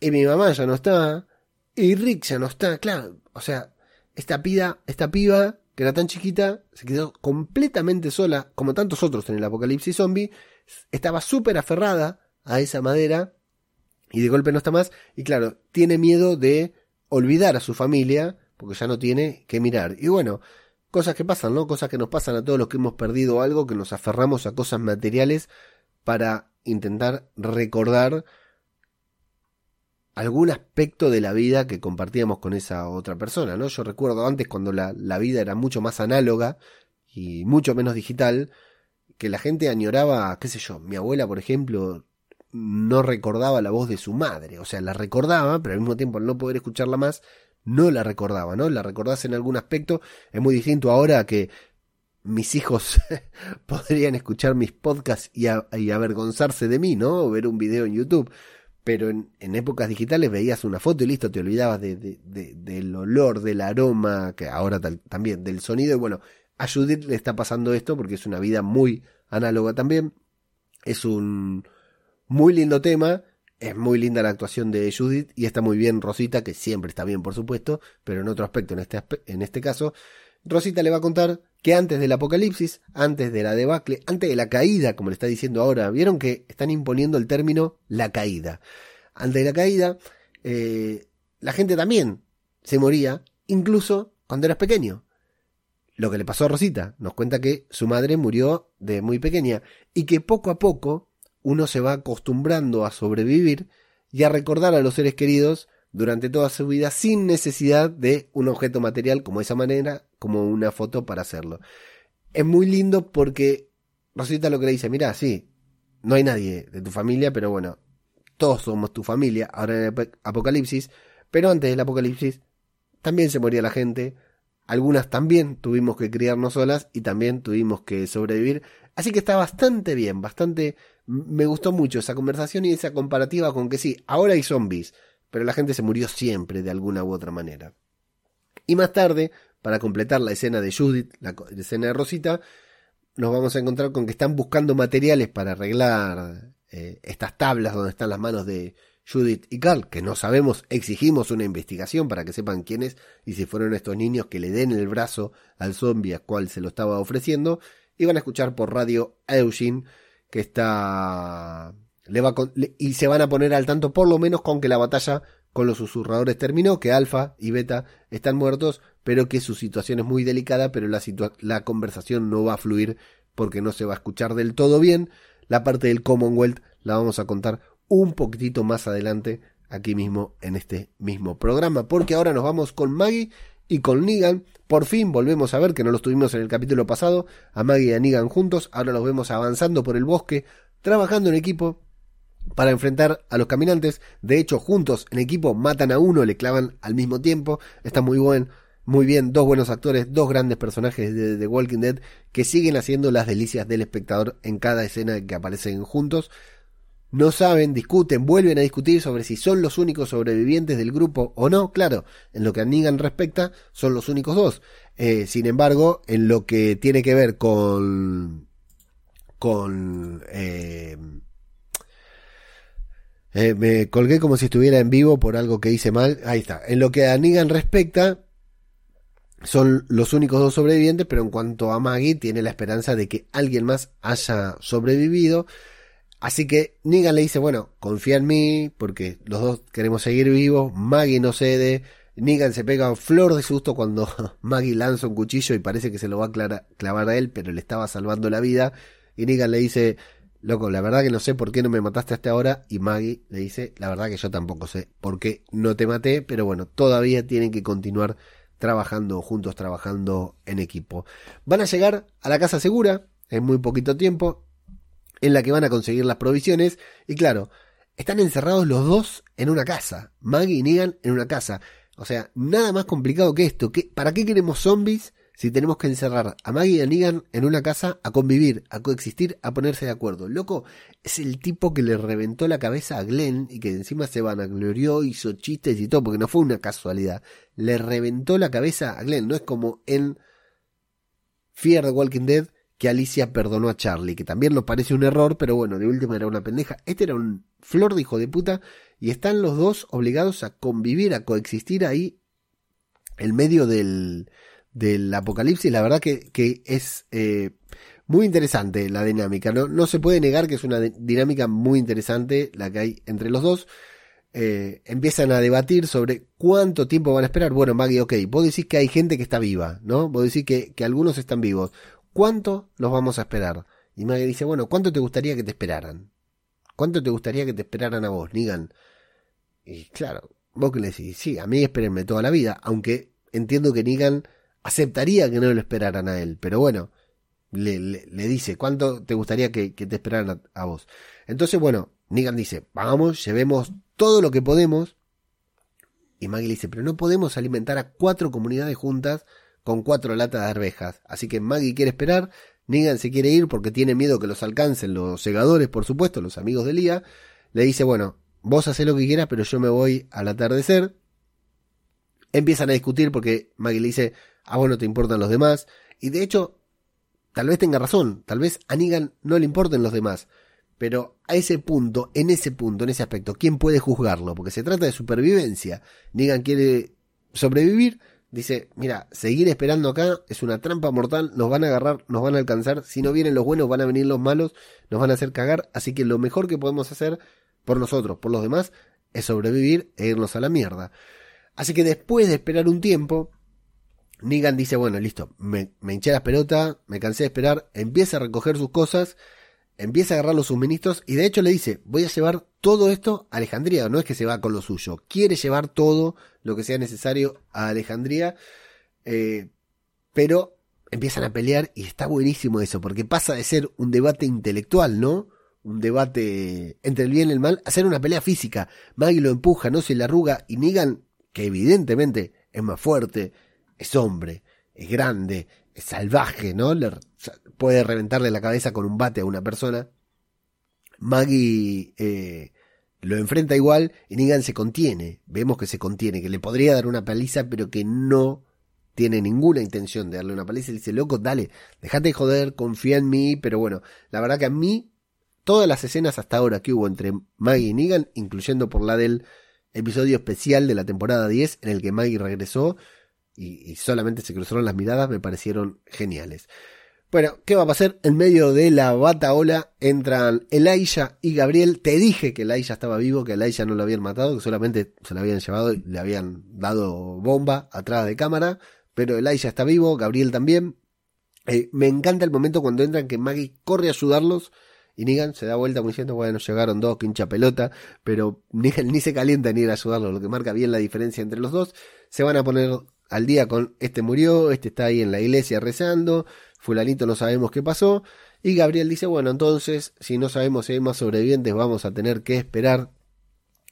y mi mamá ya no está, y Rick ya no está, claro, o sea, esta, pida, esta piba, que era tan chiquita, se quedó completamente sola, como tantos otros en el apocalipsis zombie, estaba súper aferrada a esa madera y de golpe no está más, y claro, tiene miedo de olvidar a su familia, porque ya no tiene que mirar. Y bueno, cosas que pasan, ¿no? Cosas que nos pasan a todos los que hemos perdido algo, que nos aferramos a cosas materiales para intentar recordar algún aspecto de la vida que compartíamos con esa otra persona, ¿no? Yo recuerdo antes cuando la, vida era mucho más análoga y mucho menos digital, que la gente añoraba, qué sé yo, mi abuela, por ejemplo, no recordaba la voz de su madre, o sea, la recordaba, pero al mismo tiempo al no poder escucharla más, no la recordaba, ¿no? La recordás en algún aspecto, es muy distinto ahora que mis hijos podrían escuchar mis podcasts y, avergonzarse de mí, ¿no? O ver un video en YouTube pero en, épocas digitales veías una foto y listo, te olvidabas de, del olor, del aroma, que ahora también, del sonido. Y bueno, a Judith le está pasando esto porque es una vida muy análoga también. Es un muy lindo tema. Es muy linda la actuación de Judith y está muy bien Rosita, que siempre está bien, por supuesto, pero en otro aspecto, en este, en este caso, Rosita le va a contar que antes del apocalipsis, antes de la debacle, antes de la caída, como le está diciendo ahora, vieron que están imponiendo el término la caída. Antes de la caída, eh, la gente también se moría, incluso cuando eras pequeño. Lo que le pasó a Rosita, nos cuenta que su madre murió de muy pequeña y que poco a poco uno se va acostumbrando a sobrevivir y a recordar a los seres queridos durante toda su vida sin necesidad de un objeto material como esa manera, como una foto para hacerlo. Es muy lindo porque Rosita lo que le dice, mira, sí, no hay nadie de tu familia, pero bueno, todos somos tu familia, ahora en el apocalipsis, pero antes del apocalipsis también se moría la gente, algunas también tuvimos que criarnos solas y también tuvimos que sobrevivir, así que está bastante bien, bastante, me gustó mucho esa conversación y esa comparativa con que sí, ahora hay zombies, pero la gente se murió siempre de alguna u otra manera. Y más tarde, para completar la escena de Judith, la, escena de Rosita, nos vamos a encontrar con que están buscando materiales para arreglar eh, estas tablas donde están las manos de Judith y Carl, que no sabemos, exigimos una investigación para que sepan quiénes y si fueron estos niños que le den el brazo al zombie a cual se lo estaba ofreciendo, y van a escuchar por radio Eugene, que está y se van a poner al tanto por lo menos con que la batalla con los susurradores terminó, que Alfa y Beta están muertos, pero que su situación es muy delicada, pero la, la conversación no va a fluir porque no se va a escuchar del todo bien. La parte del Commonwealth la vamos a contar un poquitito más adelante aquí mismo en este mismo programa, porque ahora nos vamos con Maggie y con Negan. Por fin volvemos a ver que no los tuvimos en el capítulo pasado, a Maggie y a Negan juntos, ahora los vemos avanzando por el bosque, trabajando en equipo para enfrentar a los caminantes. De hecho, juntos en equipo matan a uno, le clavan al mismo tiempo. Está muy buen, muy bien, dos buenos actores, dos grandes personajes de The Walking Dead que siguen haciendo las delicias del espectador en cada escena que aparecen juntos. No saben, discuten, vuelven a discutir sobre si son los únicos sobrevivientes del grupo o no. Claro, en lo que a respecta, son los únicos dos. Eh, sin embargo, en lo que tiene que ver con con eh, eh, me colgué como si estuviera en vivo por algo que hice mal. Ahí está. En lo que a respecta, son los únicos dos sobrevivientes, pero en cuanto a Maggie, tiene la esperanza de que alguien más haya sobrevivido. Así que Negan le dice, bueno, confía en mí, porque los dos queremos seguir vivos, Maggie no cede, Negan se pega flor de susto cuando Maggie lanza un cuchillo y parece que se lo va a clavar a él, pero le estaba salvando la vida. Y Negan le dice, loco, la verdad que no sé por qué no me mataste hasta ahora. Y Maggie le dice, la verdad que yo tampoco sé por qué no te maté, pero bueno, todavía tienen que continuar trabajando juntos, trabajando en equipo. Van a llegar a la casa segura en muy poquito tiempo, en la que van a conseguir las provisiones. Y claro, están encerrados los dos en una casa. Maggie y Negan en una casa. O sea, nada más complicado que esto. ¿Para qué queremos zombies si tenemos que encerrar a Maggie y a Negan en una casa a convivir, a coexistir, a ponerse de acuerdo? Loco, es el tipo que le reventó la cabeza a Glenn y que encima se vanaglorió, hizo chistes y todo, porque no fue una casualidad. Le reventó la cabeza a Glenn. No es como en Fear the Walking Dead que Alicia perdonó a Charlie, que también nos parece un error, pero bueno, de última era una pendeja. Este era un flor de hijo de puta y están los dos obligados a convivir, a coexistir ahí en medio del, del apocalipsis. La verdad que, que es eh, muy interesante la dinámica. ¿no? no se puede negar que es una dinámica muy interesante la que hay entre los dos. Eh, empiezan a debatir sobre cuánto tiempo van a esperar. Bueno, Maggie, ok, vos decís que hay gente que está viva, ¿no? Vos decís que, que algunos están vivos. ¿Cuánto los vamos a esperar? Y Maggie dice, bueno, ¿cuánto te gustaría que te esperaran? ¿Cuánto te gustaría que te esperaran a vos, Nigan? Y claro, vos que le decís, sí, a mí espérenme toda la vida, aunque entiendo que Negan aceptaría que no lo esperaran a él, pero bueno, le, dice, ¿cuánto te gustaría que, te esperaran a, vos? Entonces, bueno, Negan dice, vamos, llevemos todo lo que podemos. Y Maggie le dice, pero no podemos alimentar a cuatro comunidades juntas con cuatro latas de arvejas. Así que Maggie quiere esperar, Negan se quiere ir porque tiene miedo que los alcancen los segadores, por supuesto, los amigos de Lía. Le dice, bueno, vos hacés lo que quieras, pero yo me voy al atardecer. Empiezan a discutir porque Maggie le dice, a vos no te importan los demás. Y de hecho, tal vez tenga razón, tal vez a Negan no le importen los demás. Pero a ese punto, en ese punto, en ese aspecto, ¿quién puede juzgarlo? Porque se trata de supervivencia. Negan quiere sobrevivir. Dice, mira, seguir esperando acá es una trampa mortal, nos van a agarrar, nos van a alcanzar, si no vienen los buenos van a venir los malos, nos van a hacer cagar, así que lo mejor que podemos hacer por nosotros, por los demás, es sobrevivir e irnos a la mierda. Así que después de esperar un tiempo, Negan dice, bueno, listo, me, hinché las pelotas, me cansé de esperar, empieza a recoger sus cosas, empieza a agarrar los suministros y de hecho le dice, voy a llevar todo esto a Alejandría, no es que se va con lo suyo, quiere llevar todo lo que sea necesario a Alejandría, eh, pero empiezan a pelear y está buenísimo eso, porque pasa de ser un debate intelectual, ¿no? un debate entre el bien y el mal, hacer una pelea física. Maggie lo empuja, no se le arruga y Negan, que evidentemente es más fuerte, es hombre, es grande, es salvaje, ¿no? Le, puede reventarle la cabeza con un bate a una persona. Maggie eh, lo enfrenta igual y Negan se contiene. Vemos que se contiene, que le podría dar una paliza, pero que no tiene ninguna intención de darle una paliza. Y dice, loco, dale, déjate de joder, confía en mí. Pero bueno, la verdad que a mí todas las escenas hasta ahora que hubo entre Maggie y Negan, incluyendo por la del episodio especial de la temporada 10 en el que Maggie regresó y, solamente se cruzaron las miradas, me parecieron geniales. Bueno, ¿qué va a pasar? En medio de la bataola entran Elijah y Gabriel. Te dije que Elijah estaba vivo, que Elijah no lo habían matado, que solamente se lo habían llevado y le habían dado bomba atrás de cámara. Pero Elijah está vivo, Gabriel también. Eh, me encanta el momento cuando entran que Maggie corre a ayudarlos y Negan se da vuelta como diciendo, bueno, llegaron dos, que hincha pelota, pero Negan ni se calienta ni ir a ayudarlo, lo que marca bien la diferencia entre los dos. Se van a poner al día con este murió, este está ahí en la iglesia rezando, fulanito no sabemos qué pasó, y Gabriel dice, bueno, entonces, si no sabemos si hay más sobrevivientes, vamos a tener que esperar.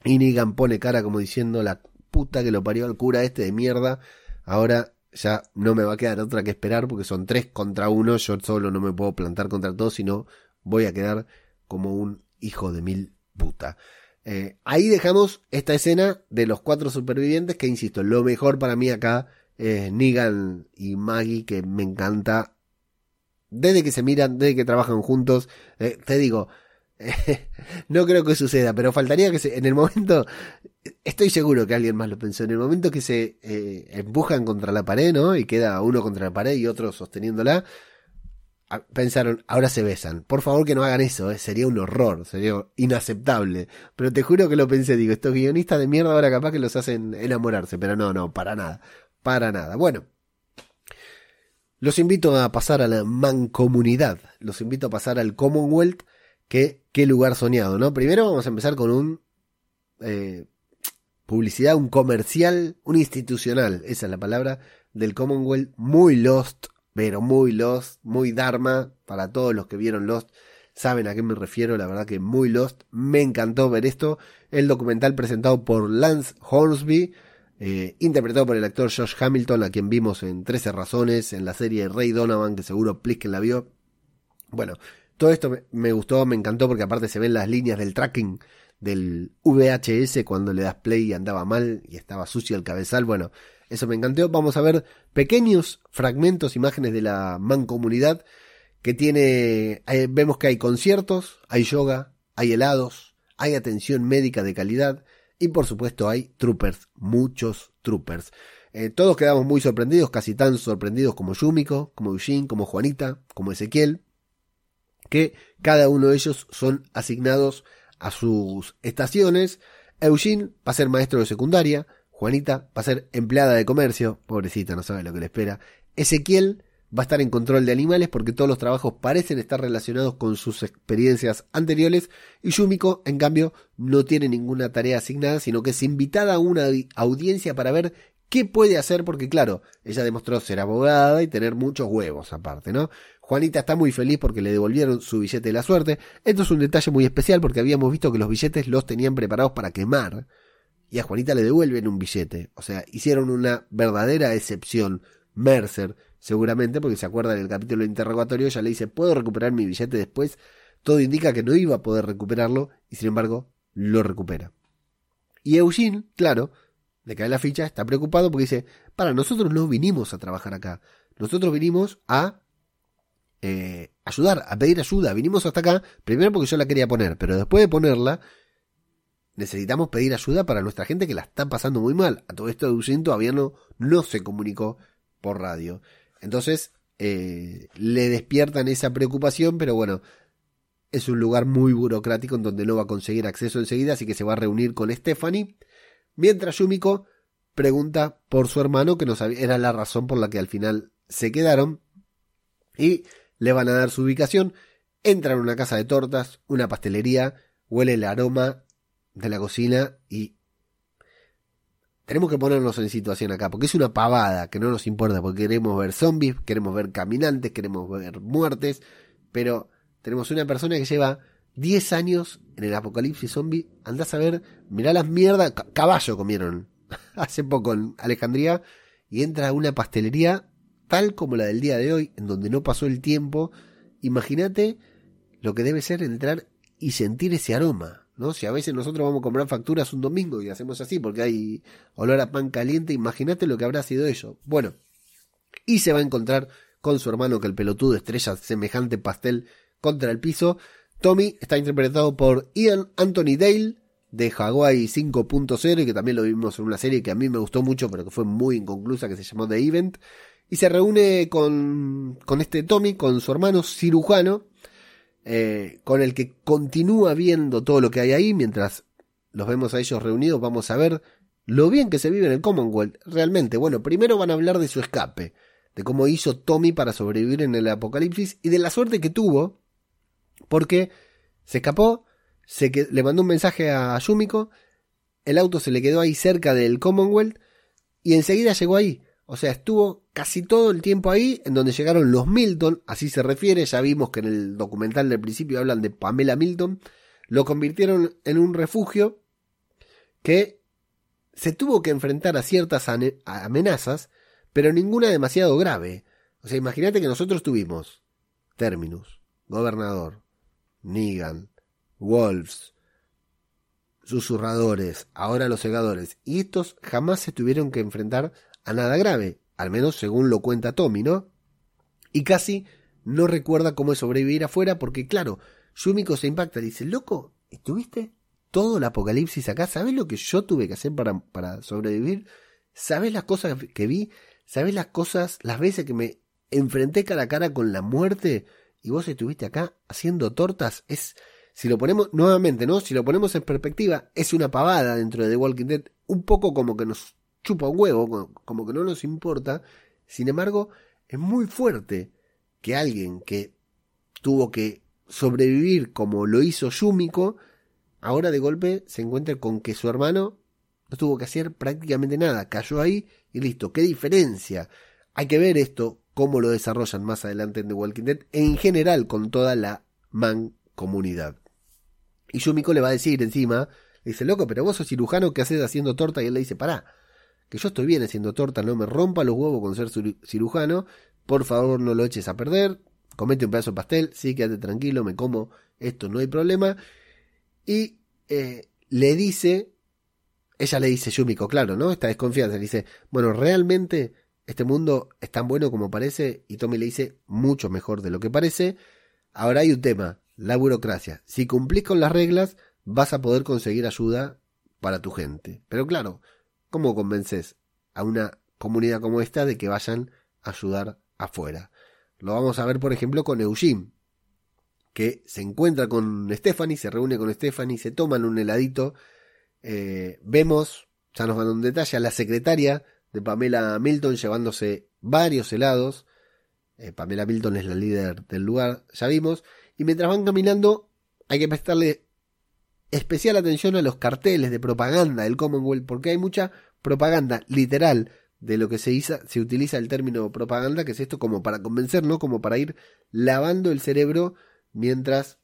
Y Negan pone cara como diciendo, la puta que lo parió al cura este de mierda, ahora ya no me va a quedar otra que esperar porque son tres contra uno, yo solo no me puedo plantar contra todos, sino voy a quedar como un hijo de mil puta. Eh, ahí dejamos esta escena de los cuatro supervivientes, que insisto, lo mejor para mí acá es Negan y Maggie, que me encanta. Desde que se miran, desde que trabajan juntos, eh, te digo, no creo que suceda, pero faltaría que se, en el momento, estoy seguro que alguien más lo pensó, en el momento que se eh, empujan contra la pared, ¿no? Y queda uno contra la pared y otro sosteniéndola, pensaron, ahora se besan. Por favor que no hagan eso, ¿eh? sería un horror, sería inaceptable. Pero te juro que lo pensé, digo, estos guionistas de mierda ahora capaz que los hacen enamorarse, pero no, no, para nada, para nada. Bueno, los invito a pasar a la mancomunidad, los invito a pasar al Commonwealth, que qué lugar soñado, ¿no? Primero vamos a empezar con un eh, publicidad, un comercial, un institucional, esa es la palabra, del Commonwealth, muy lost, pero muy Lost, muy Dharma, para todos los que vieron Lost saben a qué me refiero, la verdad que muy Lost, me encantó ver esto, el documental presentado por Lance Hornsby, eh, interpretado por el actor Josh Hamilton, a quien vimos en 13 razones, en la serie Ray Donovan, que seguro Plisken la vio. Bueno, todo esto me, me, gustó, me encantó, porque aparte se ven las líneas del tracking del VHS cuando le das play y andaba mal y estaba sucio el cabezal, bueno, eso me encantó. Vamos a ver pequeños fragmentos, imágenes de la mancomunidad que tiene, eh, vemos que hay conciertos, hay yoga, hay helados, hay atención médica de calidad y por supuesto hay troopers, muchos troopers. Eh, todos quedamos muy sorprendidos, casi tan sorprendidos como Yumiko, como Eugene, como Juanita, como Ezequiel, que cada uno de ellos son asignados a sus estaciones. Eugene va a ser maestro de secundaria, Juanita va a ser empleada de comercio, pobrecita, no sabe lo que le espera. Ezequiel va a estar en control de animales porque todos los trabajos parecen estar relacionados con sus experiencias anteriores y Yumiko, en cambio, no tiene ninguna tarea asignada, sino que es invitada a una audiencia para ver qué puede hacer porque claro, ella demostró ser abogada y tener muchos huevos aparte, ¿no? Juanita está muy feliz porque le devolvieron su billete de la suerte. Esto es un detalle muy especial porque habíamos visto que los billetes los tenían preparados para quemar y a Juanita le devuelven un billete. O sea, hicieron una verdadera excepción. Mercer, seguramente, porque se acuerda del capítulo de interrogatorio, ella le dice, ¿puedo recuperar mi billete después? Todo indica que no iba a poder recuperarlo y sin embargo lo recupera. Y Eugene, claro, le cae la ficha, está preocupado porque dice, para, nosotros no vinimos a trabajar acá, nosotros vinimos a eh, ayudar, a pedir ayuda, vinimos hasta acá, primero porque yo la quería poner, pero después de ponerla, necesitamos pedir ayuda para nuestra gente que la está pasando muy mal. A todo esto Eugene todavía no, no se comunicó por radio. Entonces, eh, le despiertan esa preocupación, pero bueno, es un lugar muy burocrático en donde no va a conseguir acceso enseguida, así que se va a reunir con Stephanie. Mientras Yumiko pregunta por su hermano, que no sabía, era la razón por la que al final se quedaron, y le van a dar su ubicación. Entran a una casa de tortas, una pastelería, huele el aroma de la cocina y tenemos que ponernos en situación acá, porque es una pavada que no nos importa, porque queremos ver zombies, queremos ver caminantes, queremos ver muertes, pero tenemos una persona que lleva 10 años en el apocalipsis zombie, andás a ver, mirá las mierdas, caballo comieron hace poco en Alejandría, y entra a una pastelería tal como la del día de hoy, en donde no pasó el tiempo, imagínate lo que debe ser entrar y sentir ese aroma. ¿No? Si a veces nosotros vamos a comprar facturas un domingo y hacemos así porque hay olor a pan caliente, imagínate lo que habrá sido eso. Bueno, y se va a encontrar con su hermano que el pelotudo estrella semejante pastel contra el piso. Tommy está interpretado por Ian Anthony Dale de Hawaii 5.0 y que también lo vimos en una serie que a mí me gustó mucho pero que fue muy inconclusa que se llamó The Event. Y se reúne con, con este Tommy, con su hermano cirujano, eh, con el que continúa viendo todo lo que hay ahí, mientras los vemos a ellos reunidos, vamos a ver lo bien que se vive en el Commonwealth. Realmente, bueno, primero van a hablar de su escape, de cómo hizo Tommy para sobrevivir en el apocalipsis y de la suerte que tuvo, porque se escapó, se le mandó un mensaje a Yumiko, el auto se le quedó ahí cerca del Commonwealth y enseguida llegó ahí. O sea, estuvo casi todo el tiempo ahí, en donde llegaron los Milton, así se refiere, ya vimos que en el documental del principio hablan de Pamela Milton, lo convirtieron en un refugio que se tuvo que enfrentar a ciertas amenazas, pero ninguna demasiado grave. O sea, imagínate que nosotros tuvimos Terminus, Gobernador, Negan, Wolves, Susurradores, ahora los Segadores, y estos jamás se tuvieron que enfrentar a nada grave, al menos según lo cuenta Tommy, ¿no? Y casi no recuerda cómo es sobrevivir afuera porque, claro, Yumiko se impacta, dice, loco, ¿estuviste todo el apocalipsis acá? ¿Sabes lo que yo tuve que hacer para, para sobrevivir? ¿Sabes las cosas que vi? ¿Sabes las cosas, las veces que me enfrenté cara a cara con la muerte y vos estuviste acá haciendo tortas? Es, si lo ponemos nuevamente, ¿no? Si lo ponemos en perspectiva, es una pavada dentro de The Walking Dead, un poco como que nos chupa un huevo, como que no nos importa. Sin embargo, es muy fuerte que alguien que tuvo que sobrevivir como lo hizo Yumiko, ahora de golpe se encuentra con que su hermano no tuvo que hacer prácticamente nada, cayó ahí y listo. ¿Qué diferencia? Hay que ver esto, cómo lo desarrollan más adelante en The Walking Dead, en general con toda la man comunidad. Y Yumiko le va a decir encima, dice, loco, pero vos sos cirujano, ¿qué haces haciendo torta? Y él le dice, pará, que yo estoy bien haciendo torta, no me rompa los huevos con ser cirujano, por favor no lo eches a perder, comete un pedazo de pastel, sí, quédate tranquilo, me como esto, no hay problema. Y eh, le dice, ella le dice, Yumiko, claro, ¿no? Esta desconfianza, le dice, bueno, realmente este mundo es tan bueno como parece, y Tommy le dice, mucho mejor de lo que parece. Ahora hay un tema, la burocracia. Si cumplís con las reglas, vas a poder conseguir ayuda para tu gente. Pero claro, ¿cómo convences a una comunidad como esta de que vayan a ayudar afuera? Lo vamos a ver, por ejemplo, con Eugene, que se encuentra con Stephanie, se reúne con Stephanie, se toman un heladito. Eh, vemos, ya nos van un detalle, a la secretaria de Pamela Milton llevándose varios helados. Eh, Pamela Milton es la líder del lugar, ya vimos. Y mientras van caminando, hay que prestarle especial atención a los carteles de propaganda del Commonwealth, porque hay mucha propaganda literal de lo que se, se utiliza el término propaganda, que es esto como para convencer, ¿no? Como para ir lavando el cerebro mientras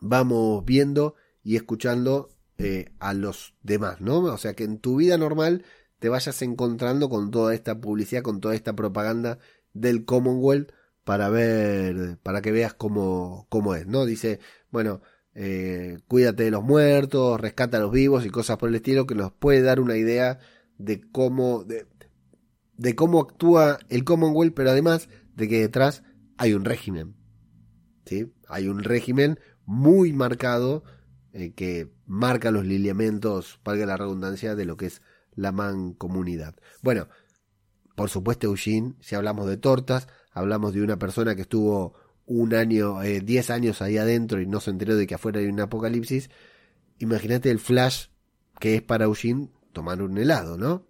vamos viendo y escuchando eh, a los demás, ¿no? O sea, que en tu vida normal te vayas encontrando con toda esta publicidad, con toda esta propaganda del Commonwealth para ver, para que veas cómo, cómo es, ¿no? Dice, bueno, eh, cuídate de los muertos, rescata a los vivos y cosas por el estilo que nos puede dar una idea de cómo, de, cómo actúa el Commonwealth, pero además de que detrás hay un régimen. ¿sí? Hay un régimen muy marcado eh, que marca los lineamientos, valga la redundancia, de lo que es la mancomunidad. Bueno, por supuesto, Eugene, si hablamos de tortas, hablamos de una persona que estuvo un año, eh, diez años ahí adentro y no se enteró de que afuera hay un apocalipsis. Imagínate el flash que es para Eugene tomar un helado, ¿no?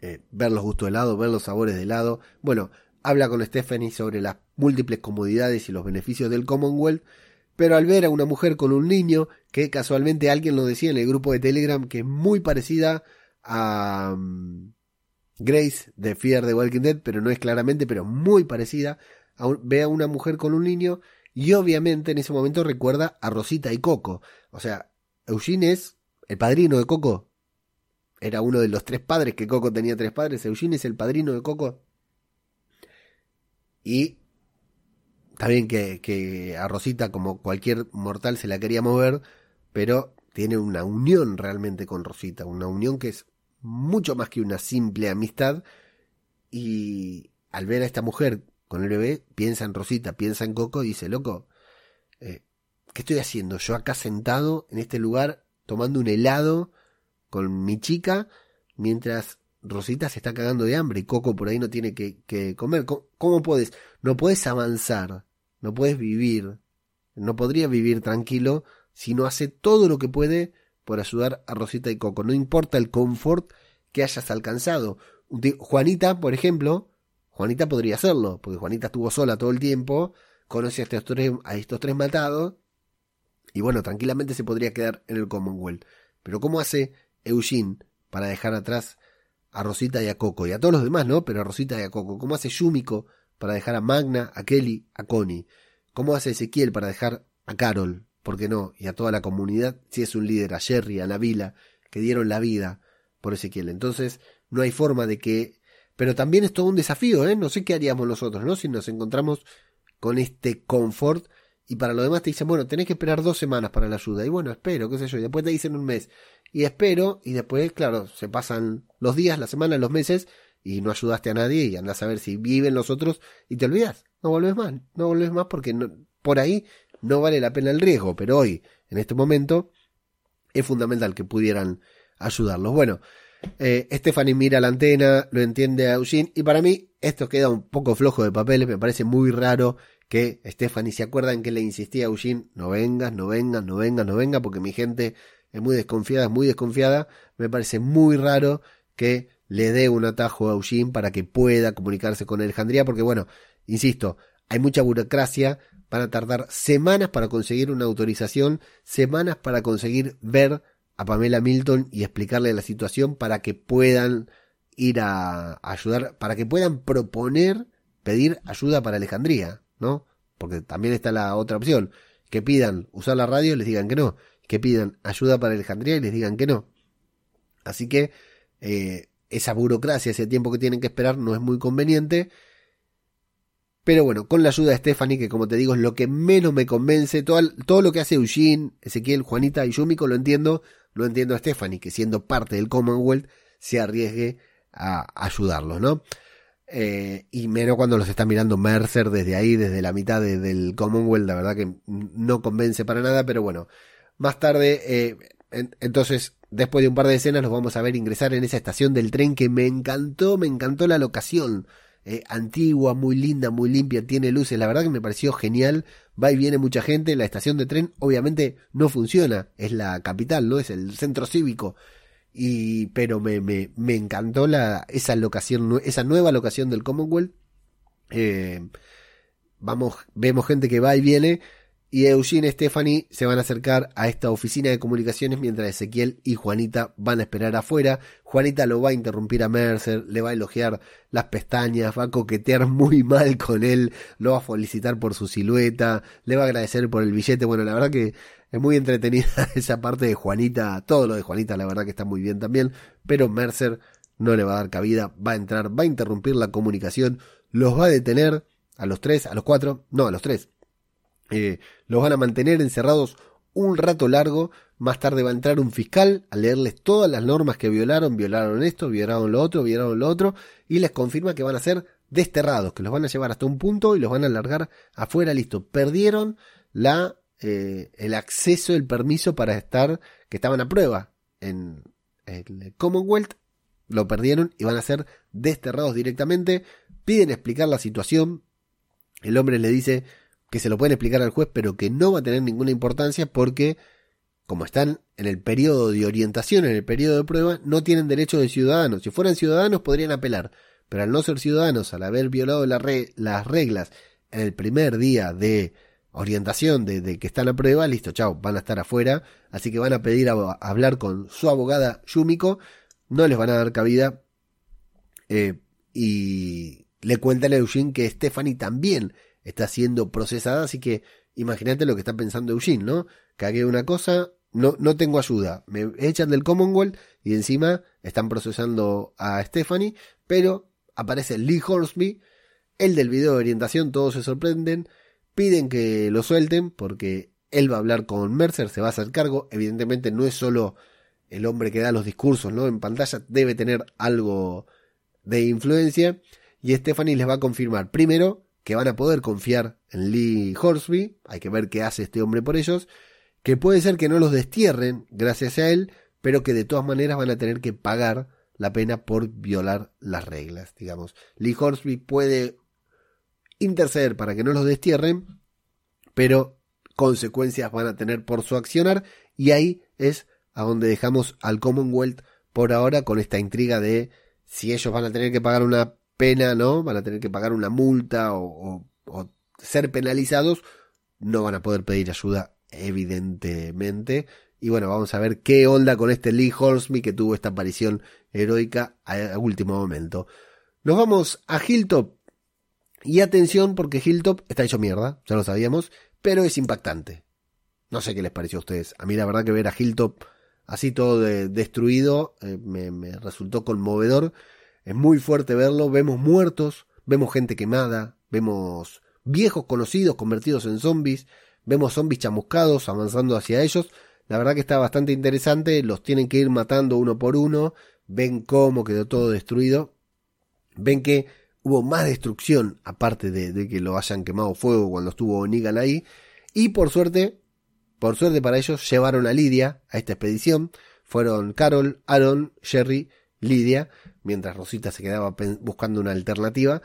Eh, ver los gustos de helado, ver los sabores de helado. Bueno, habla con Stephanie sobre las múltiples comodidades y los beneficios del Commonwealth, pero al ver a una mujer con un niño, que casualmente alguien lo decía en el grupo de Telegram, que es muy parecida a mm, Grace de Fear de Walking Dead, pero no es claramente, pero muy parecida, ve a una mujer con un niño y obviamente en ese momento recuerda a Rosita y Coco. O sea, Eugene es el padrino de Coco, era uno de los tres padres, que Coco tenía tres padres, Eugene es el padrino de Coco. Y bien que, que a Rosita, como cualquier mortal, se la quería mover, pero tiene una unión realmente con Rosita, una unión que es mucho más que una simple amistad. Y al ver a esta mujer con el bebé, piensa en Rosita, piensa en Coco y dice, loco, eh, ¿qué estoy haciendo? Yo acá sentado en este lugar tomando un helado con mi chica mientras Rosita se está cagando de hambre y Coco por ahí no tiene que, comer. ¿Cómo, puedes? No puedes avanzar, no puedes vivir, no podría vivir tranquilo si no hace todo lo que puede por ayudar a Rosita y Coco. No importa el confort que hayas alcanzado. Juanita, por ejemplo, Juanita podría hacerlo, porque Juanita estuvo sola todo el tiempo, conoce a estos tres, a estos tres matados, y bueno, tranquilamente se podría quedar en el Commonwealth. Pero ¿cómo hace Eugene para dejar atrás a Rosita y a Coco y a todos los demás, ¿no? Pero a Rosita y a Coco. ¿Cómo hace Yumiko para dejar a Magna, a Kelly, a Connie? ¿Cómo hace Ezequiel para dejar a Carol? ¿Por qué no? Y a toda la comunidad, si es un líder, a Jerry, a Navila, que dieron la vida por Ezequiel. Entonces, no hay forma de que... Pero también es todo un desafío, ¿eh? No sé qué haríamos nosotros, ¿no? Si nos encontramos con este confort y para lo demás te dicen, bueno, tenés que esperar dos semanas para la ayuda. Y bueno, espero, qué sé yo. Y después te dicen un mes y espero, y después, claro, se pasan los días, las semanas, los meses, y no ayudaste a nadie, y andas a ver si viven los otros, y te olvidas, no volvés más, no volvés más porque no, por ahí no vale la pena el riesgo, pero hoy, en este momento, es fundamental que pudieran ayudarlos. Bueno, eh, Stephanie mira la antena, lo entiende a Eugene, y para mí esto queda un poco flojo de papeles, me parece muy raro que Stephanie se acuerdan que le insistía a Eugene, no vengas, no vengas, no vengas, no vengas, porque mi gente es muy desconfiada, es muy desconfiada, me parece muy raro que le dé un atajo a Eugene para que pueda comunicarse con Alejandría, porque bueno, insisto, hay mucha burocracia, van a tardar semanas para conseguir una autorización, semanas para conseguir ver a Pamela Milton y explicarle la situación para que puedan ir a, ayudar, para que puedan proponer pedir ayuda para Alejandría, ¿no? Porque también está la otra opción, que pidan usar la radio y les digan que no, que pidan ayuda para Alejandría y les digan que no. Así que eh, esa burocracia, ese tiempo que tienen que esperar no es muy conveniente pero bueno, con la ayuda de Stephanie, que como te digo es lo que menos me convence, todo, todo lo que hace Eugene, Ezequiel, Juanita y Yumiko lo entiendo, lo entiendo a Stephanie, que siendo parte del Commonwealth se arriesgue a ayudarlos, ¿no? Eh, y menos cuando los está mirando Mercer desde ahí, desde la mitad del Commonwealth, la verdad que no convence para nada, pero bueno, más tarde, eh, entonces, después de un par de escenas, los vamos a ver ingresar en esa estación del tren que me encantó, me encantó la locación eh, antigua, muy linda, muy limpia, tiene luces, la verdad que me pareció genial, va y viene mucha gente, la estación de tren obviamente no funciona, es la capital, no es el centro cívico, y pero me, me, me encantó la, esa locación, esa nueva locación del Commonwealth, eh, vamos, vemos gente que va y viene, y Eugene y Stephanie se van a acercar a esta oficina de comunicaciones mientras Ezequiel y Juanita van a esperar afuera. Juanita lo va a interrumpir a Mercer, le va a elogiar las pestañas, va a coquetear muy mal con él, lo va a felicitar por su silueta, le va a agradecer por el billete. Bueno, la verdad que es muy entretenida esa parte de Juanita, todo lo de Juanita la verdad que está muy bien también, pero Mercer no le va a dar cabida, va a entrar, va a interrumpir la comunicación, los va a detener a los tres, a los cuatro, no, a los tres eh, los van a mantener encerrados un rato largo. Más tarde va a entrar un fiscal a leerles todas las normas que violaron, violaron esto, violaron lo otro, violaron lo otro, y les confirma que van a ser desterrados, que los van a llevar hasta un punto y los van a largar afuera, listo. Perdieron la, eh, el acceso, el permiso para estar, que estaban a prueba en el Commonwealth, lo perdieron y van a ser desterrados directamente. Piden explicar la situación. El hombre le dice, que se lo pueden explicar al juez, pero que no va a tener ninguna importancia porque, como están en el periodo de orientación, en el periodo de prueba, no tienen derecho de ciudadanos. Si fueran ciudadanos podrían apelar, pero al no ser ciudadanos, al haber violado las reglas en el primer día de orientación de, que están a prueba, listo, chao, van a estar afuera, así que van a pedir a, hablar con su abogada Yumiko, no les van a dar cabida, eh, y le cuentan a Eugene que Stephanie también está siendo procesada, así que imagínate lo que está pensando Eugene, ¿no? Cagué una cosa, no, no tengo ayuda, me echan del Commonwealth y encima están procesando a Stephanie, pero aparece Lee Horsby, el del video de orientación, todos se sorprenden, piden que lo suelten porque él va a hablar con Mercer, se va a hacer cargo, evidentemente no es solo el hombre que da los discursos, ¿no? En pantalla debe tener algo de influencia y Stephanie les va a confirmar primero que van a poder confiar en Lee Horsby, hay que ver qué hace este hombre por ellos, que puede ser que no los destierren gracias a él, pero que de todas maneras van a tener que pagar la pena por violar las reglas, digamos. Lee Horsby puede interceder para que no los destierren, pero consecuencias van a tener por su accionar. Y ahí es a donde dejamos al Commonwealth por ahora con esta intriga de si ellos van a tener que pagar una pena, ¿no? Van a tener que pagar una multa o, ser penalizados, no van a poder pedir ayuda, evidentemente. Y bueno, vamos a ver qué onda con este Lee Horsby que tuvo esta aparición heroica a, último momento. Nos vamos a Hilltop. Y atención porque Hilltop está hecho mierda, ya lo sabíamos, pero es impactante. No sé qué les pareció a ustedes. A mí la verdad que ver a Hilltop así todo destruido eh, me resultó conmovedor es muy fuerte verlo, vemos muertos, vemos gente quemada, vemos viejos conocidos convertidos en zombies, vemos zombies chamuscados avanzando hacia ellos. La verdad que está bastante interesante, los tienen que ir matando uno por uno, ven cómo quedó todo destruido, ven que hubo más destrucción aparte de, que lo hayan quemado fuego cuando estuvo Negan ahí, Y por suerte, por suerte para ellos, llevaron a Lidia a esta expedición. Fueron Carol, Aaron, Jerry, Lidia, mientras Rosita se quedaba buscando una alternativa.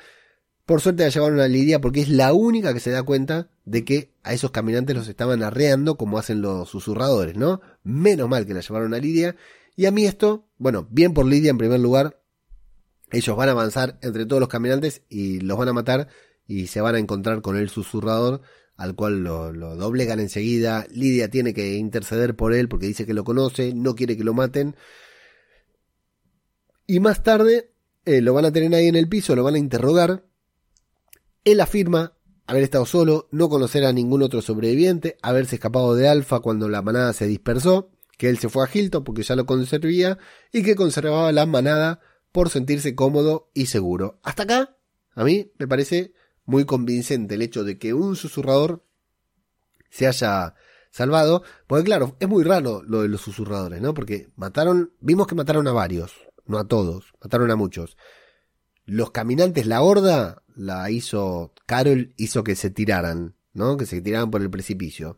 Por suerte la llevaron a Lidia porque es la única que se da cuenta de que a esos caminantes los estaban arreando como hacen los susurradores, ¿no? Menos mal que la llevaron a Lidia. Y a mí esto, bueno, bien por Lidia en primer lugar. Ellos van a avanzar entre todos los caminantes y los van a matar y se van a encontrar con el susurrador al cual lo, doblegan enseguida. Lidia tiene que interceder por él porque dice que lo conoce, no quiere que lo maten. Y más tarde eh, lo van a tener ahí en el piso, lo van a interrogar él afirma haber estado solo, no conocer a ningún otro sobreviviente, haberse escapado de Alfa cuando la manada se dispersó, que él se fue a Hilton porque ya lo conservía y que conservaba la manada por sentirse cómodo y seguro. Hasta acá, a mí me parece muy convincente el hecho de que un susurrador se haya salvado, porque claro, es muy raro lo de los susurradores, ¿no? Porque mataron, vimos que mataron a varios, no a todos, mataron a muchos. Los caminantes, la horda, la hizo, Carol hizo que se tiraran, ¿no? Que se tiraran por el precipicio.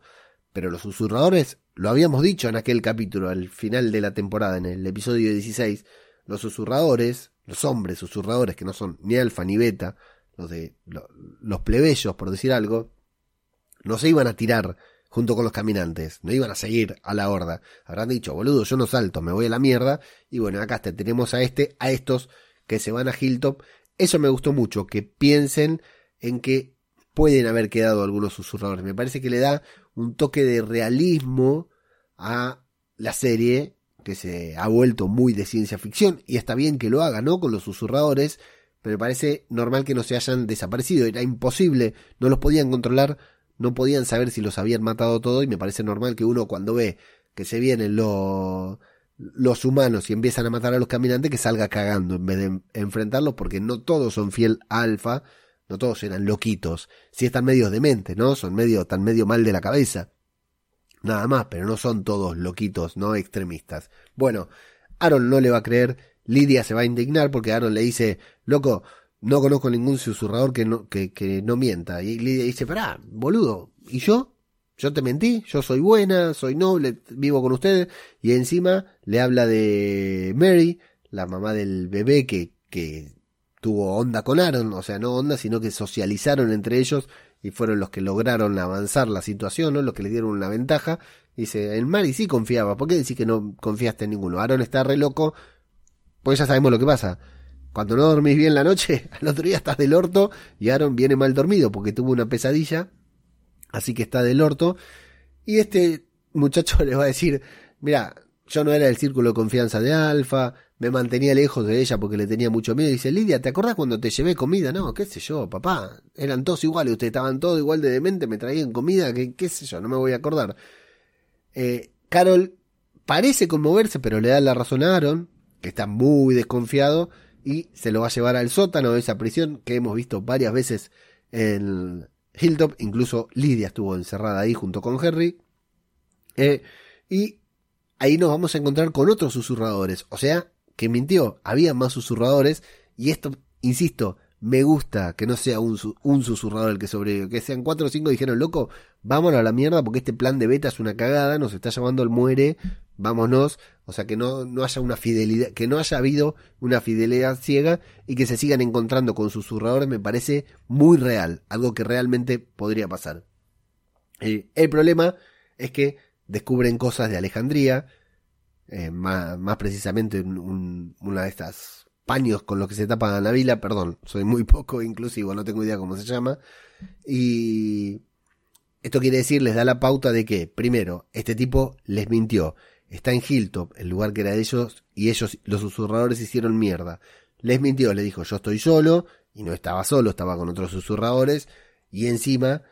Pero los susurradores, lo habíamos dicho en aquel capítulo, al final de la temporada, en el episodio 16, los susurradores, los hombres susurradores que no son ni alfa ni beta, los de los plebeyos, por decir algo, no se iban a tirar junto con los caminantes, no iban a seguir a la horda. Habrán dicho, boludo, yo no salto, me voy a la mierda. Y bueno, acá tenemos a este, a estos que se van a Hilltop eso me gustó mucho, que piensen en que pueden haber quedado algunos susurradores. Me parece que le da un toque de realismo a la serie que se ha vuelto muy de ciencia ficción y está bien que lo haga, ¿no? Con los susurradores, pero me parece normal que no se hayan desaparecido, era imposible, no los podían controlar, no podían saber si los habían matado todo y me parece normal que uno cuando ve que se vienen los los humanos y empiezan a matar a los caminantes que salga cagando en vez de enfrentarlos porque no todos son fiel alfa, no todos eran loquitos, si están medio dementes, ¿no? Son medio, tan medio mal de la cabeza. Nada más, pero no son todos loquitos, no extremistas. Bueno, Aaron no le va a creer, Lidia se va a indignar porque Aaron le dice, loco, no conozco ningún susurrador que no, que, no mienta. Y Lidia dice, pará, boludo, ¿y yo? yo te mentí, yo soy buena, soy noble, vivo con ustedes, y encima le habla de Mary, la mamá del bebé que, que tuvo onda con Aaron, o sea, no onda, sino que socializaron entre ellos y fueron los que lograron avanzar la situación. Los que le dieron una ventaja. Dice, en Mary sí confiaba, ¿por qué decís que no confiaste en ninguno? Aaron está re loco, pues ya sabemos lo que pasa. Cuando no dormís bien la noche, al otro día estás del orto y Aaron viene mal dormido porque tuvo una pesadilla Así que está del orto. Y este muchacho le va a decir, mira, yo no era del círculo de confianza de Alfa, me mantenía lejos de ella porque le tenía mucho miedo. Y dice, Lidia, ¿te acordás cuando te llevé comida? No, qué sé yo, papá. Eran todos iguales, ustedes estaban todos igual de demente, me traían comida, que qué sé yo, no me voy a acordar. Eh, Carol parece conmoverse, pero le da la razón a Aaron, que está muy desconfiado, y se lo va a llevar al sótano de esa prisión que hemos visto varias veces en, Hilltop, incluso Lidia estuvo encerrada ahí junto con Henry. Eh, y ahí nos vamos a encontrar con otros susurradores. O sea, que mintió, había más susurradores. Y esto, insisto, me gusta que no sea un, un susurrador el que sobrevive. Que sean cuatro o cinco dijeron, loco, vámonos a la mierda porque este plan de beta es una cagada, nos está llamando el muere, vámonos, o sea que no, no haya una fidelidad, que no haya habido una fidelidad ciega y que se sigan encontrando con susurradores me parece muy real, algo que realmente podría pasar. El problema es que descubren cosas de Alejandría, eh, más, más, precisamente una de estas paños con los que se tapa a Navila, perdón, soy muy poco inclusivo, no tengo idea cómo se llama, y esto quiere decir, les da la pauta de que, primero, este tipo les mintió, está en Hilltop, el lugar que era de ellos, y ellos, los susurradores, hicieron mierda. Les mintió, le dijo, yo estoy solo, y no estaba solo, estaba con otros susurradores, y encima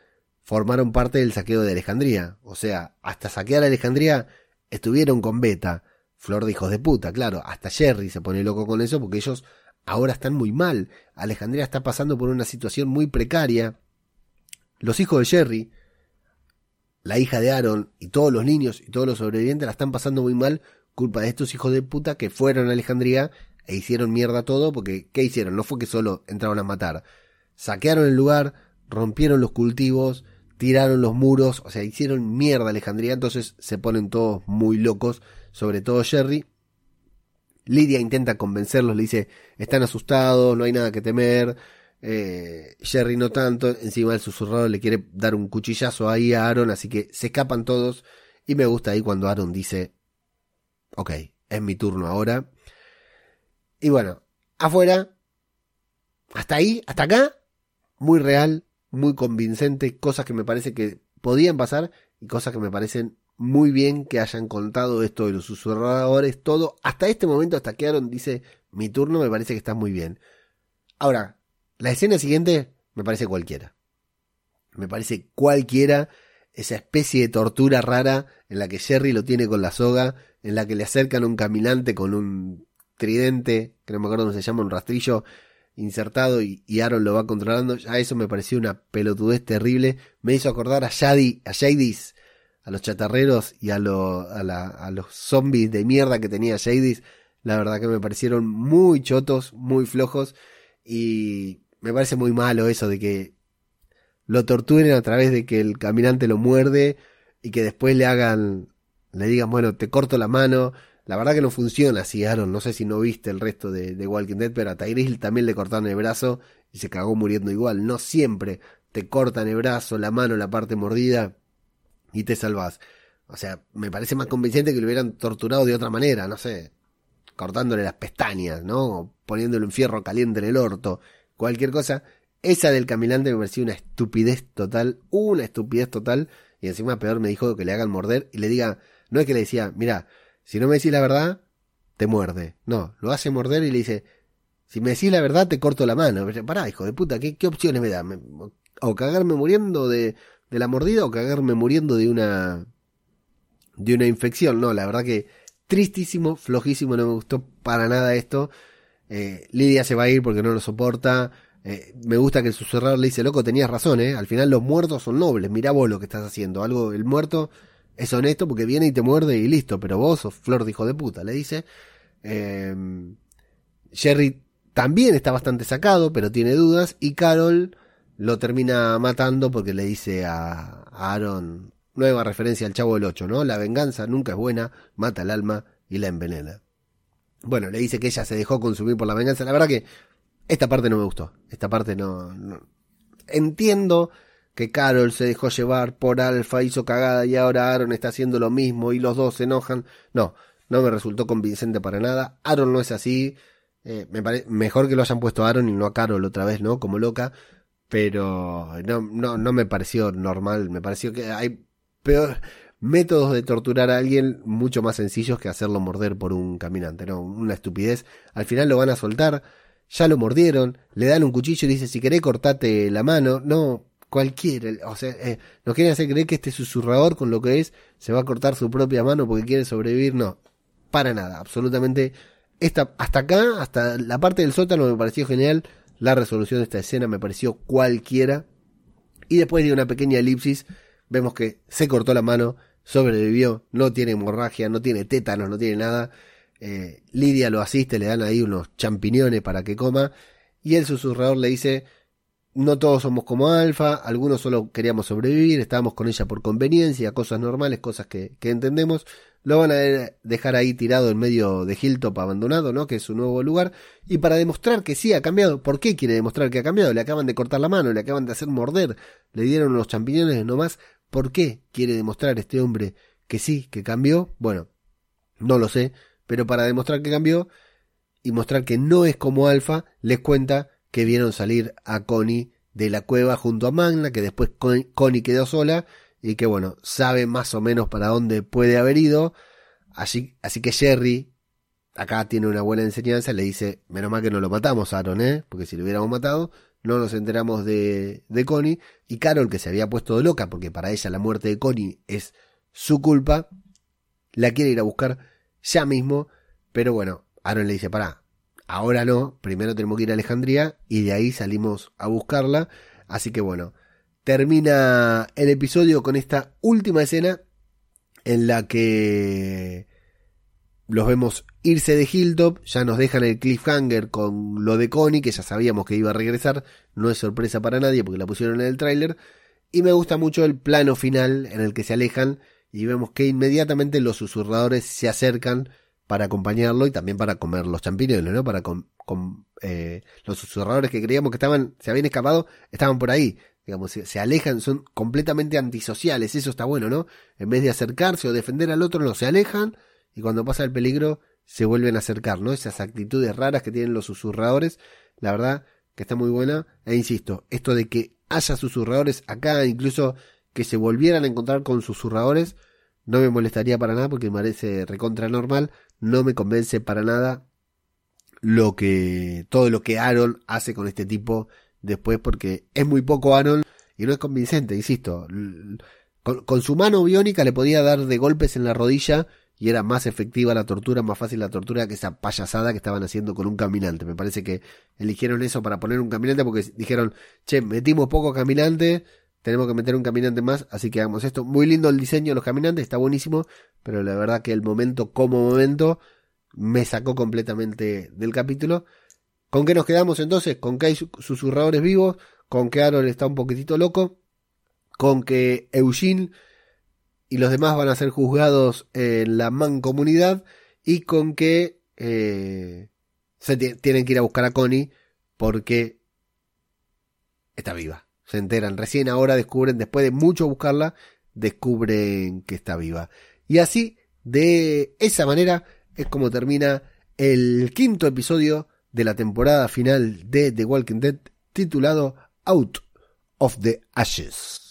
formaron parte del saqueo de Alejandría. O sea, hasta saquear a Alejandría estuvieron con Beta. Flor de hijos de puta, claro. Hasta Jerry se pone loco con eso porque ellos ahora están muy mal. Alejandría está pasando por una situación muy precaria. Los hijos de Jerry la hija de Aaron y todos los niños y todos los sobrevivientes la están pasando muy mal culpa de estos hijos de puta que fueron a Alejandría e hicieron mierda todo porque ¿qué hicieron? No fue que solo entraron a matar. Saquearon el lugar, rompieron los cultivos, tiraron los muros, o sea, hicieron mierda Alejandría, entonces se ponen todos muy locos, sobre todo Jerry. Lidia intenta convencerlos, le dice, están asustados, no hay nada que temer. Eh, Jerry no tanto, encima el susurrador le quiere dar un cuchillazo ahí a Aaron, así que se escapan todos. Y me gusta ahí cuando Aaron dice, ok, es mi turno ahora. Y bueno, afuera, hasta ahí, hasta acá, muy real, muy convincente, cosas que me parece que podían pasar y cosas que me parecen muy bien que hayan contado esto de los susurradores, todo. Hasta este momento, hasta que Aaron dice mi turno, me parece que está muy bien. Ahora, la escena siguiente me parece cualquiera. Me parece cualquiera esa especie de tortura rara en la que Jerry lo tiene con la soga, en la que le acercan a un caminante con un tridente, que no me acuerdo cómo se llama, un rastrillo insertado y, Aaron lo va controlando. Ya eso me pareció una pelotudez terrible. Me hizo acordar a Shady, a Shadys a los chatarreros y a, a, los zombies de mierda que tenía Shadys, la verdad que me parecieron muy chotos, muy flojos y me parece muy malo eso de que lo torturen a través de que el caminante lo muerde y que después le hagan, le digan, bueno, te corto la mano. La verdad que no funciona así, Aaron. No sé si no viste el resto de, de Walking Dead, pero a Tyrese también le cortaron el brazo y se cagó muriendo igual. No siempre te cortan el brazo, la mano, la parte mordida y te salvas. O sea, me parece más convincente que lo hubieran torturado de otra manera, no sé, cortándole las pestañas, ¿no? poniéndole un fierro caliente en el orto, cualquier cosa. Esa del caminante me pareció una estupidez total, una estupidez total. Y encima peor me dijo que le hagan morder y le diga, no es que le decía, mira, si no me decís la verdad, te muerde. No, lo hace morder y le dice, si me decís la verdad, te corto la mano. Pará, hijo de puta, ¿qué, qué opciones me da? ¿O cagarme muriendo de, de la mordida o cagarme muriendo de una de una infección. No, la verdad que tristísimo, flojísimo, no me gustó para nada esto. Eh, Lidia se va a ir porque no lo soporta. Eh, me gusta que el susurrador le dice, loco, tenías razón, ¿eh? Al final los muertos son nobles, mira vos lo que estás haciendo. Algo, el muerto es honesto porque viene y te muerde y listo, pero vos sos flor de hijo de puta, le dice. Eh, Jerry también está bastante sacado, pero tiene dudas. Y Carol lo termina matando porque le dice a, Aaron, nueva referencia al Chavo del 8, ¿no? La venganza nunca es buena, mata el alma y la envenena. Bueno, le dice que ella se dejó consumir por la venganza. La verdad que esta parte no me gustó. Esta parte no, Entiendo que Carol se dejó llevar por Alfa, hizo cagada y ahora Aaron está haciendo lo mismo y los dos se enojan. No, no me resultó convincente para nada. Aaron no es así. Eh, me parece mejor que lo hayan puesto a Aaron y no a Carol otra vez, ¿no? Como loca pero no, no, no me pareció normal, me pareció que hay peor métodos de torturar a alguien mucho más sencillos que hacerlo morder por un caminante, ¿no? Una estupidez. Al final lo van a soltar, ya lo mordieron, le dan un cuchillo y dice, si querés cortate la mano, no, cualquiera, o sea, eh, nos quieren hacer creer que este susurrador con lo que es se va a cortar su propia mano porque quiere sobrevivir, no, para nada, absolutamente. Esta, hasta acá, hasta la parte del sótano me pareció genial, la resolución de esta escena me pareció cualquiera. Y después de una pequeña elipsis, vemos que se cortó la mano, sobrevivió, no tiene hemorragia, no tiene tétanos, no tiene nada. Eh, Lidia lo asiste, le dan ahí unos champiñones para que coma. Y el susurrador le dice, no todos somos como Alfa, algunos solo queríamos sobrevivir, estábamos con ella por conveniencia, cosas normales, cosas que, que entendemos. Lo van a dejar ahí tirado en medio de Hilltop abandonado, ¿no? Que es su nuevo lugar. Y para demostrar que sí ha cambiado, ¿por qué quiere demostrar que ha cambiado? Le acaban de cortar la mano, le acaban de hacer morder, le dieron los champiñones nomás. ¿Por qué quiere demostrar este hombre que sí, que cambió? Bueno, no lo sé, pero para demostrar que cambió y mostrar que no es como Alfa, les cuenta que vieron salir a Connie de la cueva junto a Magna, que después Connie quedó sola y que bueno, sabe más o menos para dónde puede haber ido. Así, así que Jerry, acá tiene una buena enseñanza, le dice, menos mal que no lo matamos, Aaron, ¿eh? Porque si lo hubiéramos matado, no nos enteramos de, de Connie. Y Carol, que se había puesto de loca, porque para ella la muerte de Connie es su culpa, la quiere ir a buscar ya mismo. Pero bueno, Aaron le dice, pará, ahora no, primero tenemos que ir a Alejandría y de ahí salimos a buscarla. Así que bueno, termina el episodio con esta última escena en la que los vemos irse de Hilltop, ya nos dejan el cliffhanger con lo de Connie, que ya sabíamos que iba a regresar, no es sorpresa para nadie porque la pusieron en el tráiler, Y me gusta mucho el plano final en el que se alejan y vemos que inmediatamente los susurradores se acercan para acompañarlo y también para comer los champiñones, ¿no? Para con, eh, los susurradores que creíamos que estaban, se habían escapado, estaban por ahí. Digamos, se, se, alejan, son completamente antisociales, eso está bueno, ¿no? En vez de acercarse o defender al otro, no, se alejan y cuando pasa el peligro se vuelven a acercar, ¿no? Esas actitudes raras que tienen los susurradores, la verdad que está muy buena. E insisto, esto de que haya susurradores acá, incluso que se volvieran a encontrar con susurradores, no me molestaría para nada porque me parece recontra normal, no me convence para nada lo que, todo lo que Aaron hace con este tipo después porque es muy poco Aaron y no es convincente, insisto. Con, con, su mano biónica le podía dar de golpes en la rodilla y era más efectiva la tortura, más fácil la tortura que esa payasada que estaban haciendo con un caminante. Me parece que eligieron eso para poner un caminante porque dijeron, che, metimos poco caminante, tenemos que meter un caminante más, así que hagamos esto. Muy lindo el diseño de los caminantes, está buenísimo, pero la verdad que el momento como momento me sacó completamente del capítulo. ¿Con qué nos quedamos entonces? Con que hay susurradores vivos, con que Aaron está un poquitito loco, con que Eugene y los demás van a ser juzgados en la mancomunidad y con que eh, se tienen que ir a buscar a Connie porque está viva se enteran. Recién ahora descubren, después de mucho buscarla, descubren que está viva. Y así, de esa manera, es como termina el quinto episodio de la temporada final de The Walking Dead, titulado Out of the Ashes.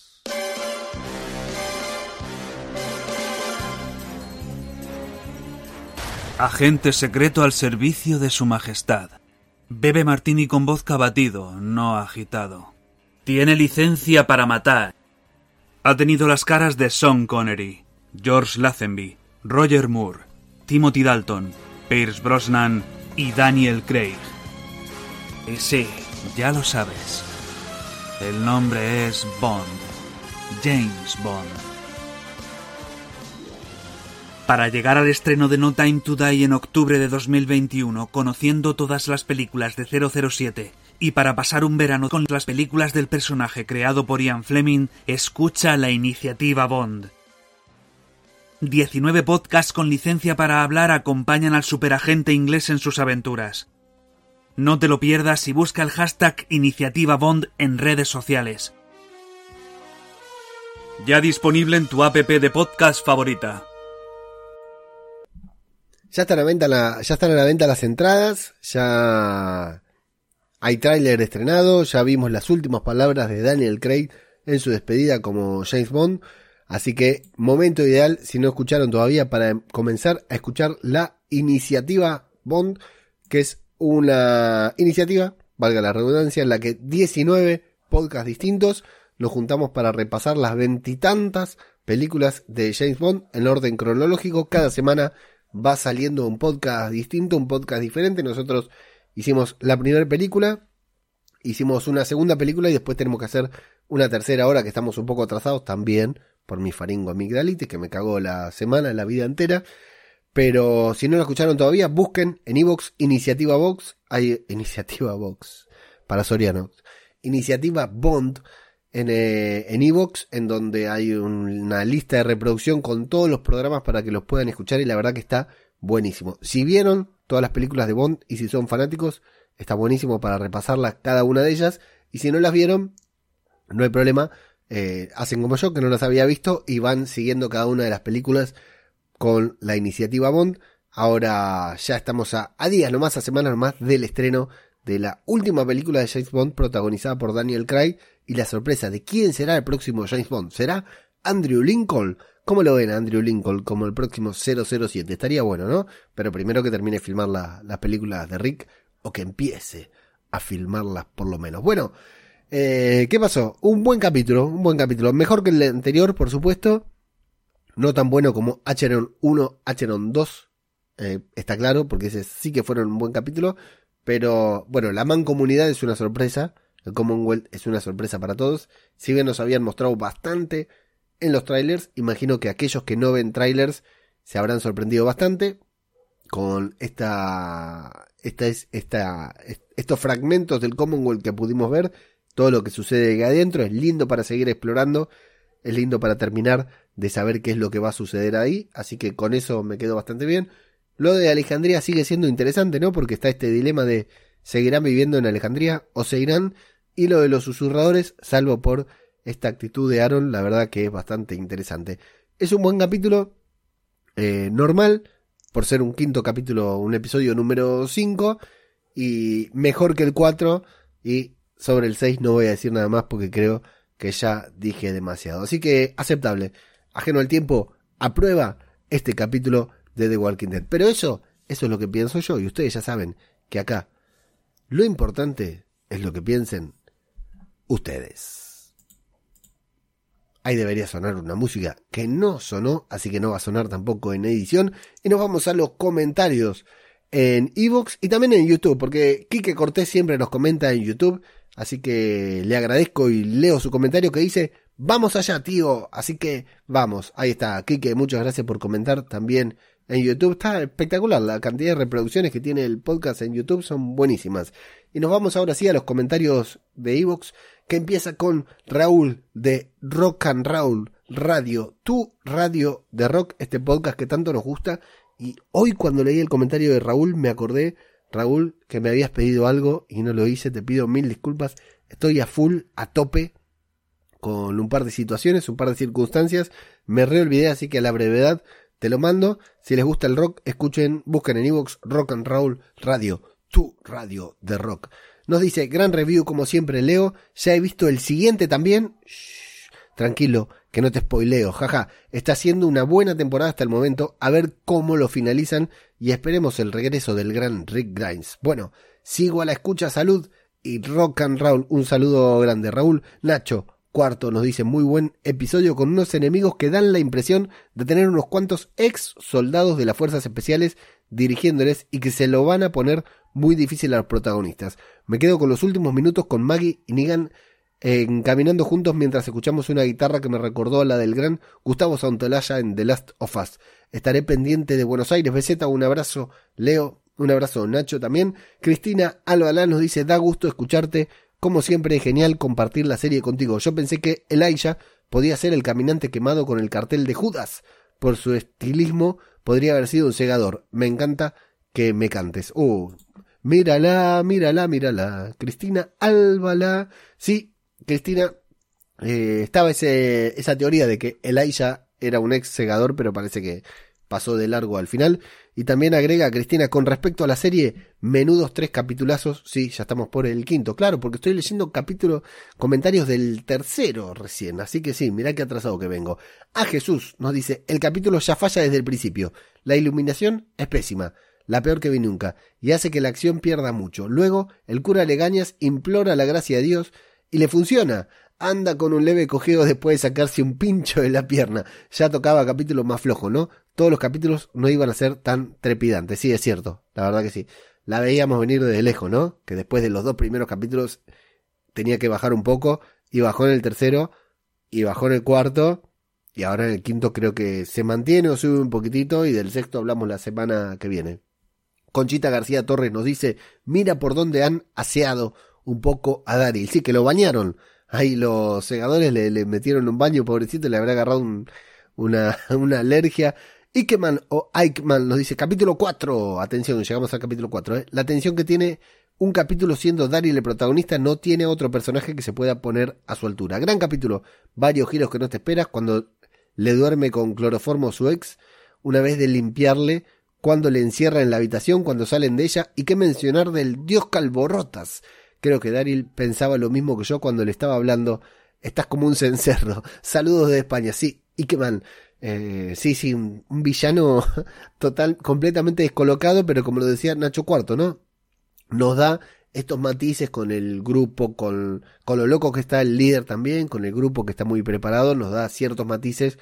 Agente secreto al servicio de su majestad. Bebe martini con voz batido, no agitado. Tiene licencia para matar. Ha tenido las caras de Sean Connery, George Lazenby, Roger Moore, Timothy Dalton, Pierce Brosnan y Daniel Craig. Y sí, ya lo sabes. El nombre es Bond. James Bond. Para llegar al estreno de No Time to Die en octubre de 2021, conociendo todas las películas de 007 y para pasar un verano con las películas del personaje creado por Ian Fleming, escucha la iniciativa Bond. 19 podcasts con licencia para hablar acompañan al superagente inglés en sus aventuras. No te lo pierdas y busca el hashtag Iniciativa Bond en redes sociales. Ya disponible en tu app de podcast favorita. Ya están a, la venta las entradas, ya hay tráiler estrenado, ya vimos las últimas palabras de Daniel Craig en su despedida como James Bond, así que momento ideal, si no escucharon todavía, para comenzar a escuchar la iniciativa Bond, que es una iniciativa, valga la redundancia, en la que 19 podcasts distintos nos juntamos para repasar las veintitantas películas de James Bond en orden cronológico. Cada semana va saliendo un podcast distinto, un podcast diferente. Nosotros Hicimos la primera película, hicimos una segunda película y después tenemos que hacer una tercera ahora que estamos un poco atrasados también por mi faringo amigdalitis que me cagó la semana, la vida entera. Pero si no lo escucharon todavía, busquen en Evox Iniciativa Box. Hay Iniciativa Box para Soriano. Iniciativa Bond en eh, Evox, en, donde hay una lista de reproducción con todos los programas para que los puedan escuchar y la verdad que está buenísimo. Si vieron todas las películas de Bond y si son fanáticos, está buenísimo para repasarlas cada una de ellas. Y si no las vieron, no hay problema. Eh, hacen como yo, que no las había visto, y van siguiendo cada una de las películas con la iniciativa Bond. Ahora ya estamos a, a días nomás, a semanas nomás del estreno de la última película de James Bond protagonizada por Daniel Craig y la sorpresa de quién será el próximo James Bond. ¿Será Andrew Lincoln? ¿Cómo lo ven Andrew Lincoln como el próximo 007? Estaría bueno, ¿no? Pero primero que termine de filmar las películas de Rick o que empiece a filmarlas por lo menos. Bueno, eh, ¿qué pasó? Un buen capítulo, un buen capítulo. Mejor que el anterior, por supuesto. No tan bueno como Acheron 1, Acheron 2. Eh, está claro, porque ese sí que fueron un buen capítulo. Pero bueno, la mancomunidad es una sorpresa. El Commonwealth es una sorpresa para todos. Si bien nos habían mostrado bastante en los trailers. Imagino que aquellos que no ven trailers se habrán sorprendido bastante con esta, esta, esta, estos fragmentos del Commonwealth que pudimos ver, todo lo que sucede ahí adentro. Es lindo para seguir explorando, es lindo para terminar de saber qué es lo que va a suceder ahí. Así que con eso me quedo bastante bien. Lo de Alejandría sigue siendo interesante, ¿no? Porque está este dilema de seguirán viviendo en Alejandría o se irán. Y lo de los susurradores, salvo por esta actitud de Aaron, la verdad que es bastante interesante. Es un buen capítulo, eh, normal, por ser un quinto capítulo, un episodio número 5, y mejor que el 4, y sobre el 6 no voy a decir nada más porque creo que ya dije demasiado. Así que aceptable, ajeno al tiempo, aprueba este capítulo de The Walking Dead. Pero eso, eso es lo que pienso yo, y ustedes ya saben que acá lo importante es lo que piensen ustedes. Ahí debería sonar una música que no sonó, así que no va a sonar tampoco en edición. Y nos vamos a los comentarios en Evox y también en YouTube, porque Quique Cortés siempre nos comenta en YouTube, así que le agradezco y leo su comentario que dice, vamos allá tío, así que vamos, ahí está, Quique, muchas gracias por comentar también en YouTube, está espectacular, la cantidad de reproducciones que tiene el podcast en YouTube son buenísimas. Y nos vamos ahora sí a los comentarios de Evox que empieza con Raúl de Rock and Roll Radio, tu radio de rock, este podcast que tanto nos gusta. Y hoy cuando leí el comentario de Raúl me acordé, Raúl, que me habías pedido algo y no lo hice, te pido mil disculpas. Estoy a full, a tope, con un par de situaciones, un par de circunstancias. Me reolvidé, así que a la brevedad te lo mando. Si les gusta el rock, escuchen, busquen en Evox Rock and Roll Radio, tu radio de rock. Nos dice, gran review como siempre Leo, ya he visto el siguiente también. tranquilo, que no te spoileo, jaja. Está siendo una buena temporada hasta el momento, a ver cómo lo finalizan y esperemos el regreso del gran Rick Grimes. Bueno, sigo a la escucha, salud y rock and roll. Un saludo grande, Raúl. Nacho, cuarto, nos dice muy buen episodio con unos enemigos que dan la impresión de tener unos cuantos ex soldados de las fuerzas especiales dirigiéndoles y que se lo van a poner muy difícil a los protagonistas. Me quedo con los últimos minutos con Maggie y Negan caminando juntos mientras escuchamos una guitarra que me recordó a la del gran Gustavo Santolaya en The Last of Us. Estaré pendiente de Buenos Aires. Beseta, un abrazo, Leo, un abrazo, Nacho también. Cristina Albalá nos dice, da gusto escucharte. Como siempre, es genial compartir la serie contigo. Yo pensé que Elijah podía ser el caminante quemado con el cartel de Judas. Por su estilismo, podría haber sido un segador. Me encanta que me cantes. Uh, Mírala, mírala, mírala. Cristina Álvala. Sí, Cristina, eh, estaba ese, esa teoría de que Elijah era un ex segador, pero parece que pasó de largo al final. Y también agrega Cristina, con respecto a la serie, menudos tres capitulazos. Sí, ya estamos por el quinto, claro, porque estoy leyendo capítulos, comentarios del tercero recién. Así que sí, mirá qué atrasado que vengo. A Jesús nos dice, el capítulo ya falla desde el principio. La iluminación es pésima la peor que vi nunca, y hace que la acción pierda mucho. Luego, el cura Legañas implora la gracia de Dios y le funciona. Anda con un leve cojeo después de sacarse un pincho de la pierna. Ya tocaba capítulo más flojo, ¿no? Todos los capítulos no iban a ser tan trepidantes. Sí, es cierto. La verdad que sí. La veíamos venir desde lejos, ¿no? Que después de los dos primeros capítulos tenía que bajar un poco. Y bajó en el tercero. Y bajó en el cuarto. Y ahora en el quinto creo que se mantiene o sube un poquitito. Y del sexto hablamos la semana que viene. Conchita García Torres nos dice, mira por dónde han aseado un poco a Daryl. Sí, que lo bañaron. Ahí los segadores le, metieron un baño, pobrecito, le habrá agarrado una, alergia. Ikeman o Eichmann nos dice, capítulo 4. Atención, llegamos al capítulo 4. ¿eh? La atención que tiene un capítulo siendo Daryl el protagonista no tiene otro personaje que se pueda poner a su altura. Gran capítulo, varios giros que no te esperas cuando le duerme con cloroformo su ex, una vez de limpiarle cuando le encierra en la habitación, cuando salen de ella, y qué mencionar del dios Calborrotas. Creo que Daryl pensaba lo mismo que yo cuando le estaba hablando. Estás como un cencerro. Saludos de España. Sí, y qué man. Eh, sí, sí, un, villano total, completamente descolocado, pero como lo decía Nacho Cuarto, ¿no? Nos da estos matices con el grupo, con, con lo loco que está el líder también, con el grupo que está muy preparado, nos da ciertos matices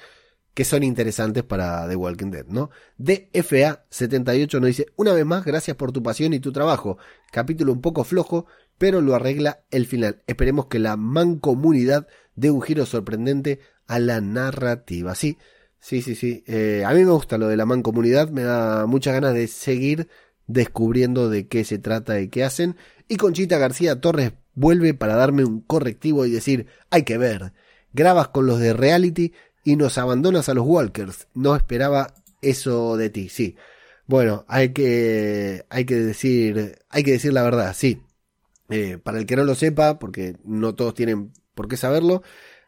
que son interesantes para The Walking Dead, ¿no? DFA78 nos dice, una vez más, gracias por tu pasión y tu trabajo. Capítulo un poco flojo, pero lo arregla el final. Esperemos que la mancomunidad dé un giro sorprendente a la narrativa. Sí, sí, sí, sí. Eh, a mí me gusta lo de la mancomunidad, me da muchas ganas de seguir descubriendo de qué se trata y qué hacen. Y Conchita García Torres vuelve para darme un correctivo y decir, hay que ver, grabas con los de reality y nos abandonas a los Walkers. No esperaba eso de ti, sí. Bueno, hay que, hay que decir, hay que decir la verdad, sí. Eh, para el que no lo sepa, porque no todos tienen por qué saberlo,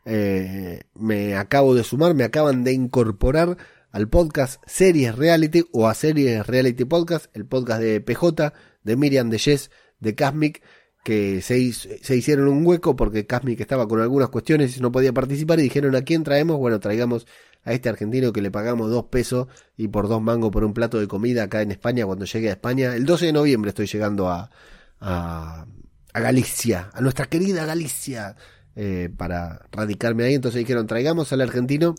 eh, me acabo de sumar, me acaban de incorporar al podcast Series Reality o a Series Reality Podcast, el podcast de PJ, de Miriam de Jess, de Casmic, que se, se hicieron un hueco porque Casmic estaba con algunas cuestiones no podía participar y dijeron a quién traemos, bueno, traigamos a este argentino que le pagamos dos pesos y por dos mangos por un plato de comida acá en España cuando llegue a España. El 12 de noviembre estoy llegando a, a, a Galicia, a nuestra querida Galicia, eh, para radicarme ahí. Entonces dijeron, traigamos al argentino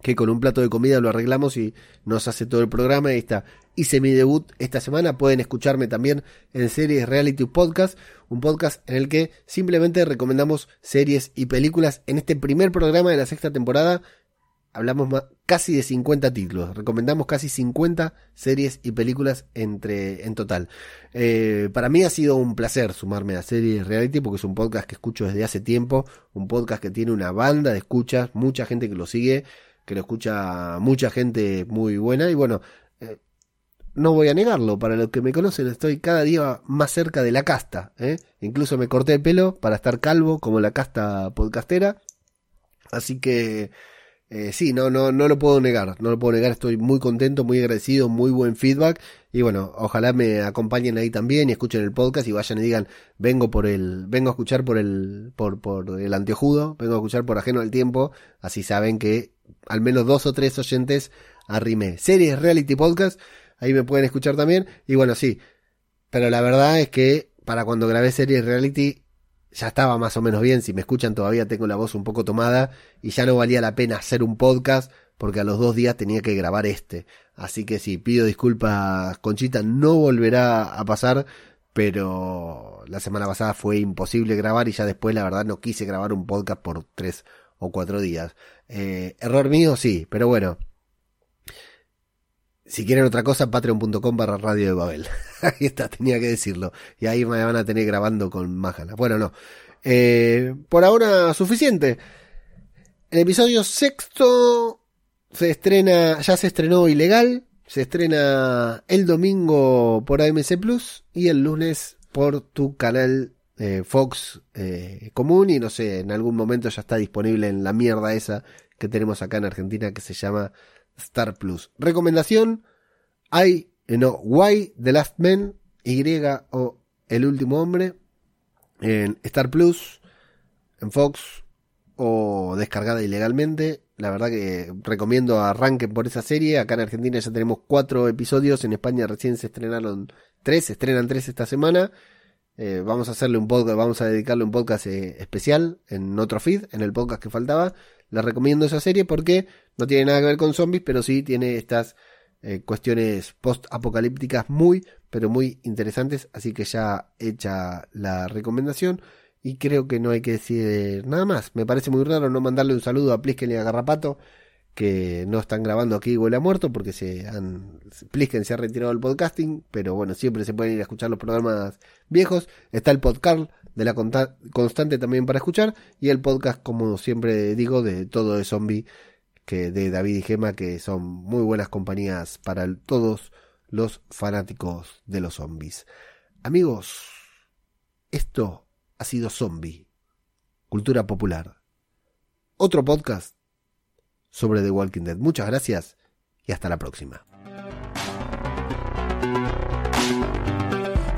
que con un plato de comida lo arreglamos y nos hace todo el programa. Ahí está. Hice mi debut esta semana. Pueden escucharme también en Series Reality Podcast, un podcast en el que simplemente recomendamos series y películas en este primer programa de la sexta temporada hablamos casi de 50 títulos, recomendamos casi 50 series y películas entre, en total. Eh, para mí ha sido un placer sumarme a Series Reality porque es un podcast que escucho desde hace tiempo, un podcast que tiene una banda de escuchas, mucha gente que lo sigue, que lo escucha mucha gente muy buena y bueno, eh, no voy a negarlo, para los que me conocen estoy cada día más cerca de la casta, ¿eh? incluso me corté el pelo para estar calvo como la casta podcastera, así que... Eh, sí, no, no, no lo puedo negar, no lo puedo negar, estoy muy contento, muy agradecido, muy buen feedback y bueno, ojalá me acompañen ahí también y escuchen el podcast y vayan y digan, vengo por el, vengo a escuchar por el, por, por el anteojudo, vengo a escuchar por ajeno al tiempo, así saben que al menos dos o tres oyentes arrimé. Series Reality Podcast, ahí me pueden escuchar también y bueno, sí, pero la verdad es que para cuando grabé Series Reality ya estaba más o menos bien. Si me escuchan todavía tengo la voz un poco tomada y ya no valía la pena hacer un podcast porque a los dos días tenía que grabar este. Así que sí, pido disculpas, Conchita, no volverá a pasar, pero la semana pasada fue imposible grabar y ya después la verdad no quise grabar un podcast por tres o cuatro días. Eh, error mío, sí, pero bueno, si quieren otra cosa, patreon.com barra radio de Babel. ahí está, tenía que decirlo. Y ahí me van a tener grabando con más Bueno, no. Eh, por ahora, suficiente. El episodio sexto se estrena, ya se estrenó ilegal. Se estrena el domingo por AMC Plus y el lunes por tu canal eh, Fox eh, común. Y no sé, en algún momento ya está disponible en la mierda esa que tenemos acá en Argentina que se llama Star Plus. Recomendación, hay, eh, no, Why The Last Man, Y o El Último Hombre, en Star Plus, en Fox o descargada ilegalmente. La verdad que recomiendo arranquen por esa serie. Acá en Argentina ya tenemos cuatro episodios. En España recién se estrenaron tres. Se estrenan tres esta semana. Eh, vamos a hacerle un podcast, vamos a dedicarle un podcast eh, especial en otro feed, en el podcast que faltaba. Les recomiendo esa serie porque no tiene nada que ver con zombies, pero sí tiene estas eh, cuestiones post-apocalípticas muy, pero muy interesantes. Así que ya hecha la recomendación. Y creo que no hay que decir nada más. Me parece muy raro no mandarle un saludo a Plisken y a Garrapato, que no están grabando aquí Huele a Muerto, porque se han. Plisken se ha retirado del podcasting, pero bueno, siempre se pueden ir a escuchar los programas viejos. Está el podcast de la constante también para escuchar. Y el podcast, como siempre digo, de todo de zombie que de David y Gema, que son muy buenas compañías para todos los fanáticos de los zombies. Amigos, esto ha sido Zombie, Cultura Popular. Otro podcast sobre The Walking Dead. Muchas gracias y hasta la próxima.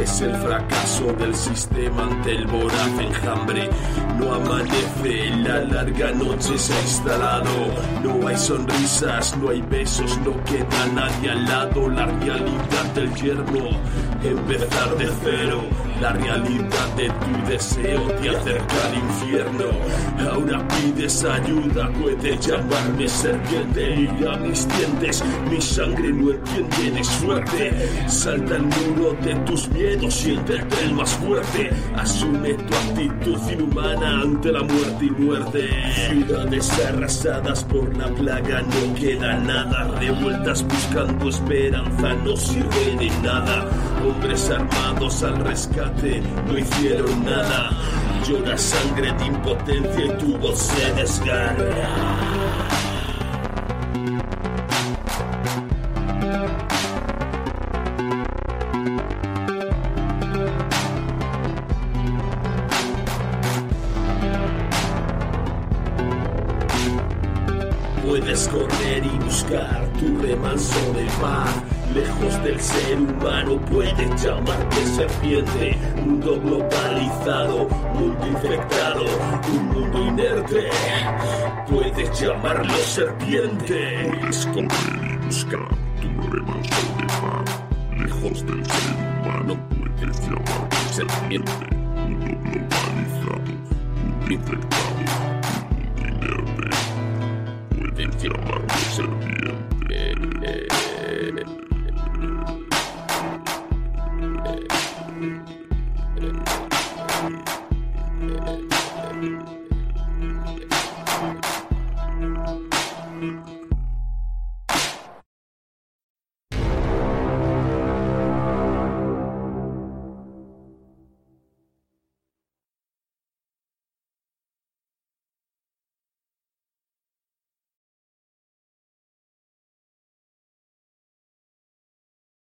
Es el fracaso del sistema ante el voraz enjambre. No amanece, la larga noche se ha instalado. No hay sonrisas, no hay besos no queda nadie al lado, la realidad del yermo, empezar de cero, la realidad de tu deseo te acerca al infierno. Ahora pides ayuda, puedes llamarme serpiente, mira mis dientes, mi sangre no entiende de suerte. Salta el muro de tus miedos, siéntete el más fuerte, asume tu actitud inhumana ante la muerte y muerte. Ciudades arrasadas por la plaga, no queda nada, revueltas buscando esperanza, no sirve de nada. Hombres armados al rescate no hicieron nada. Llora sangre de impotencia y tu voz se desgarra. Mundo globalizado, mundo infectado, un mundo inerte. Puedes llamarlo serpiente. Puedes correr y buscar tu remanso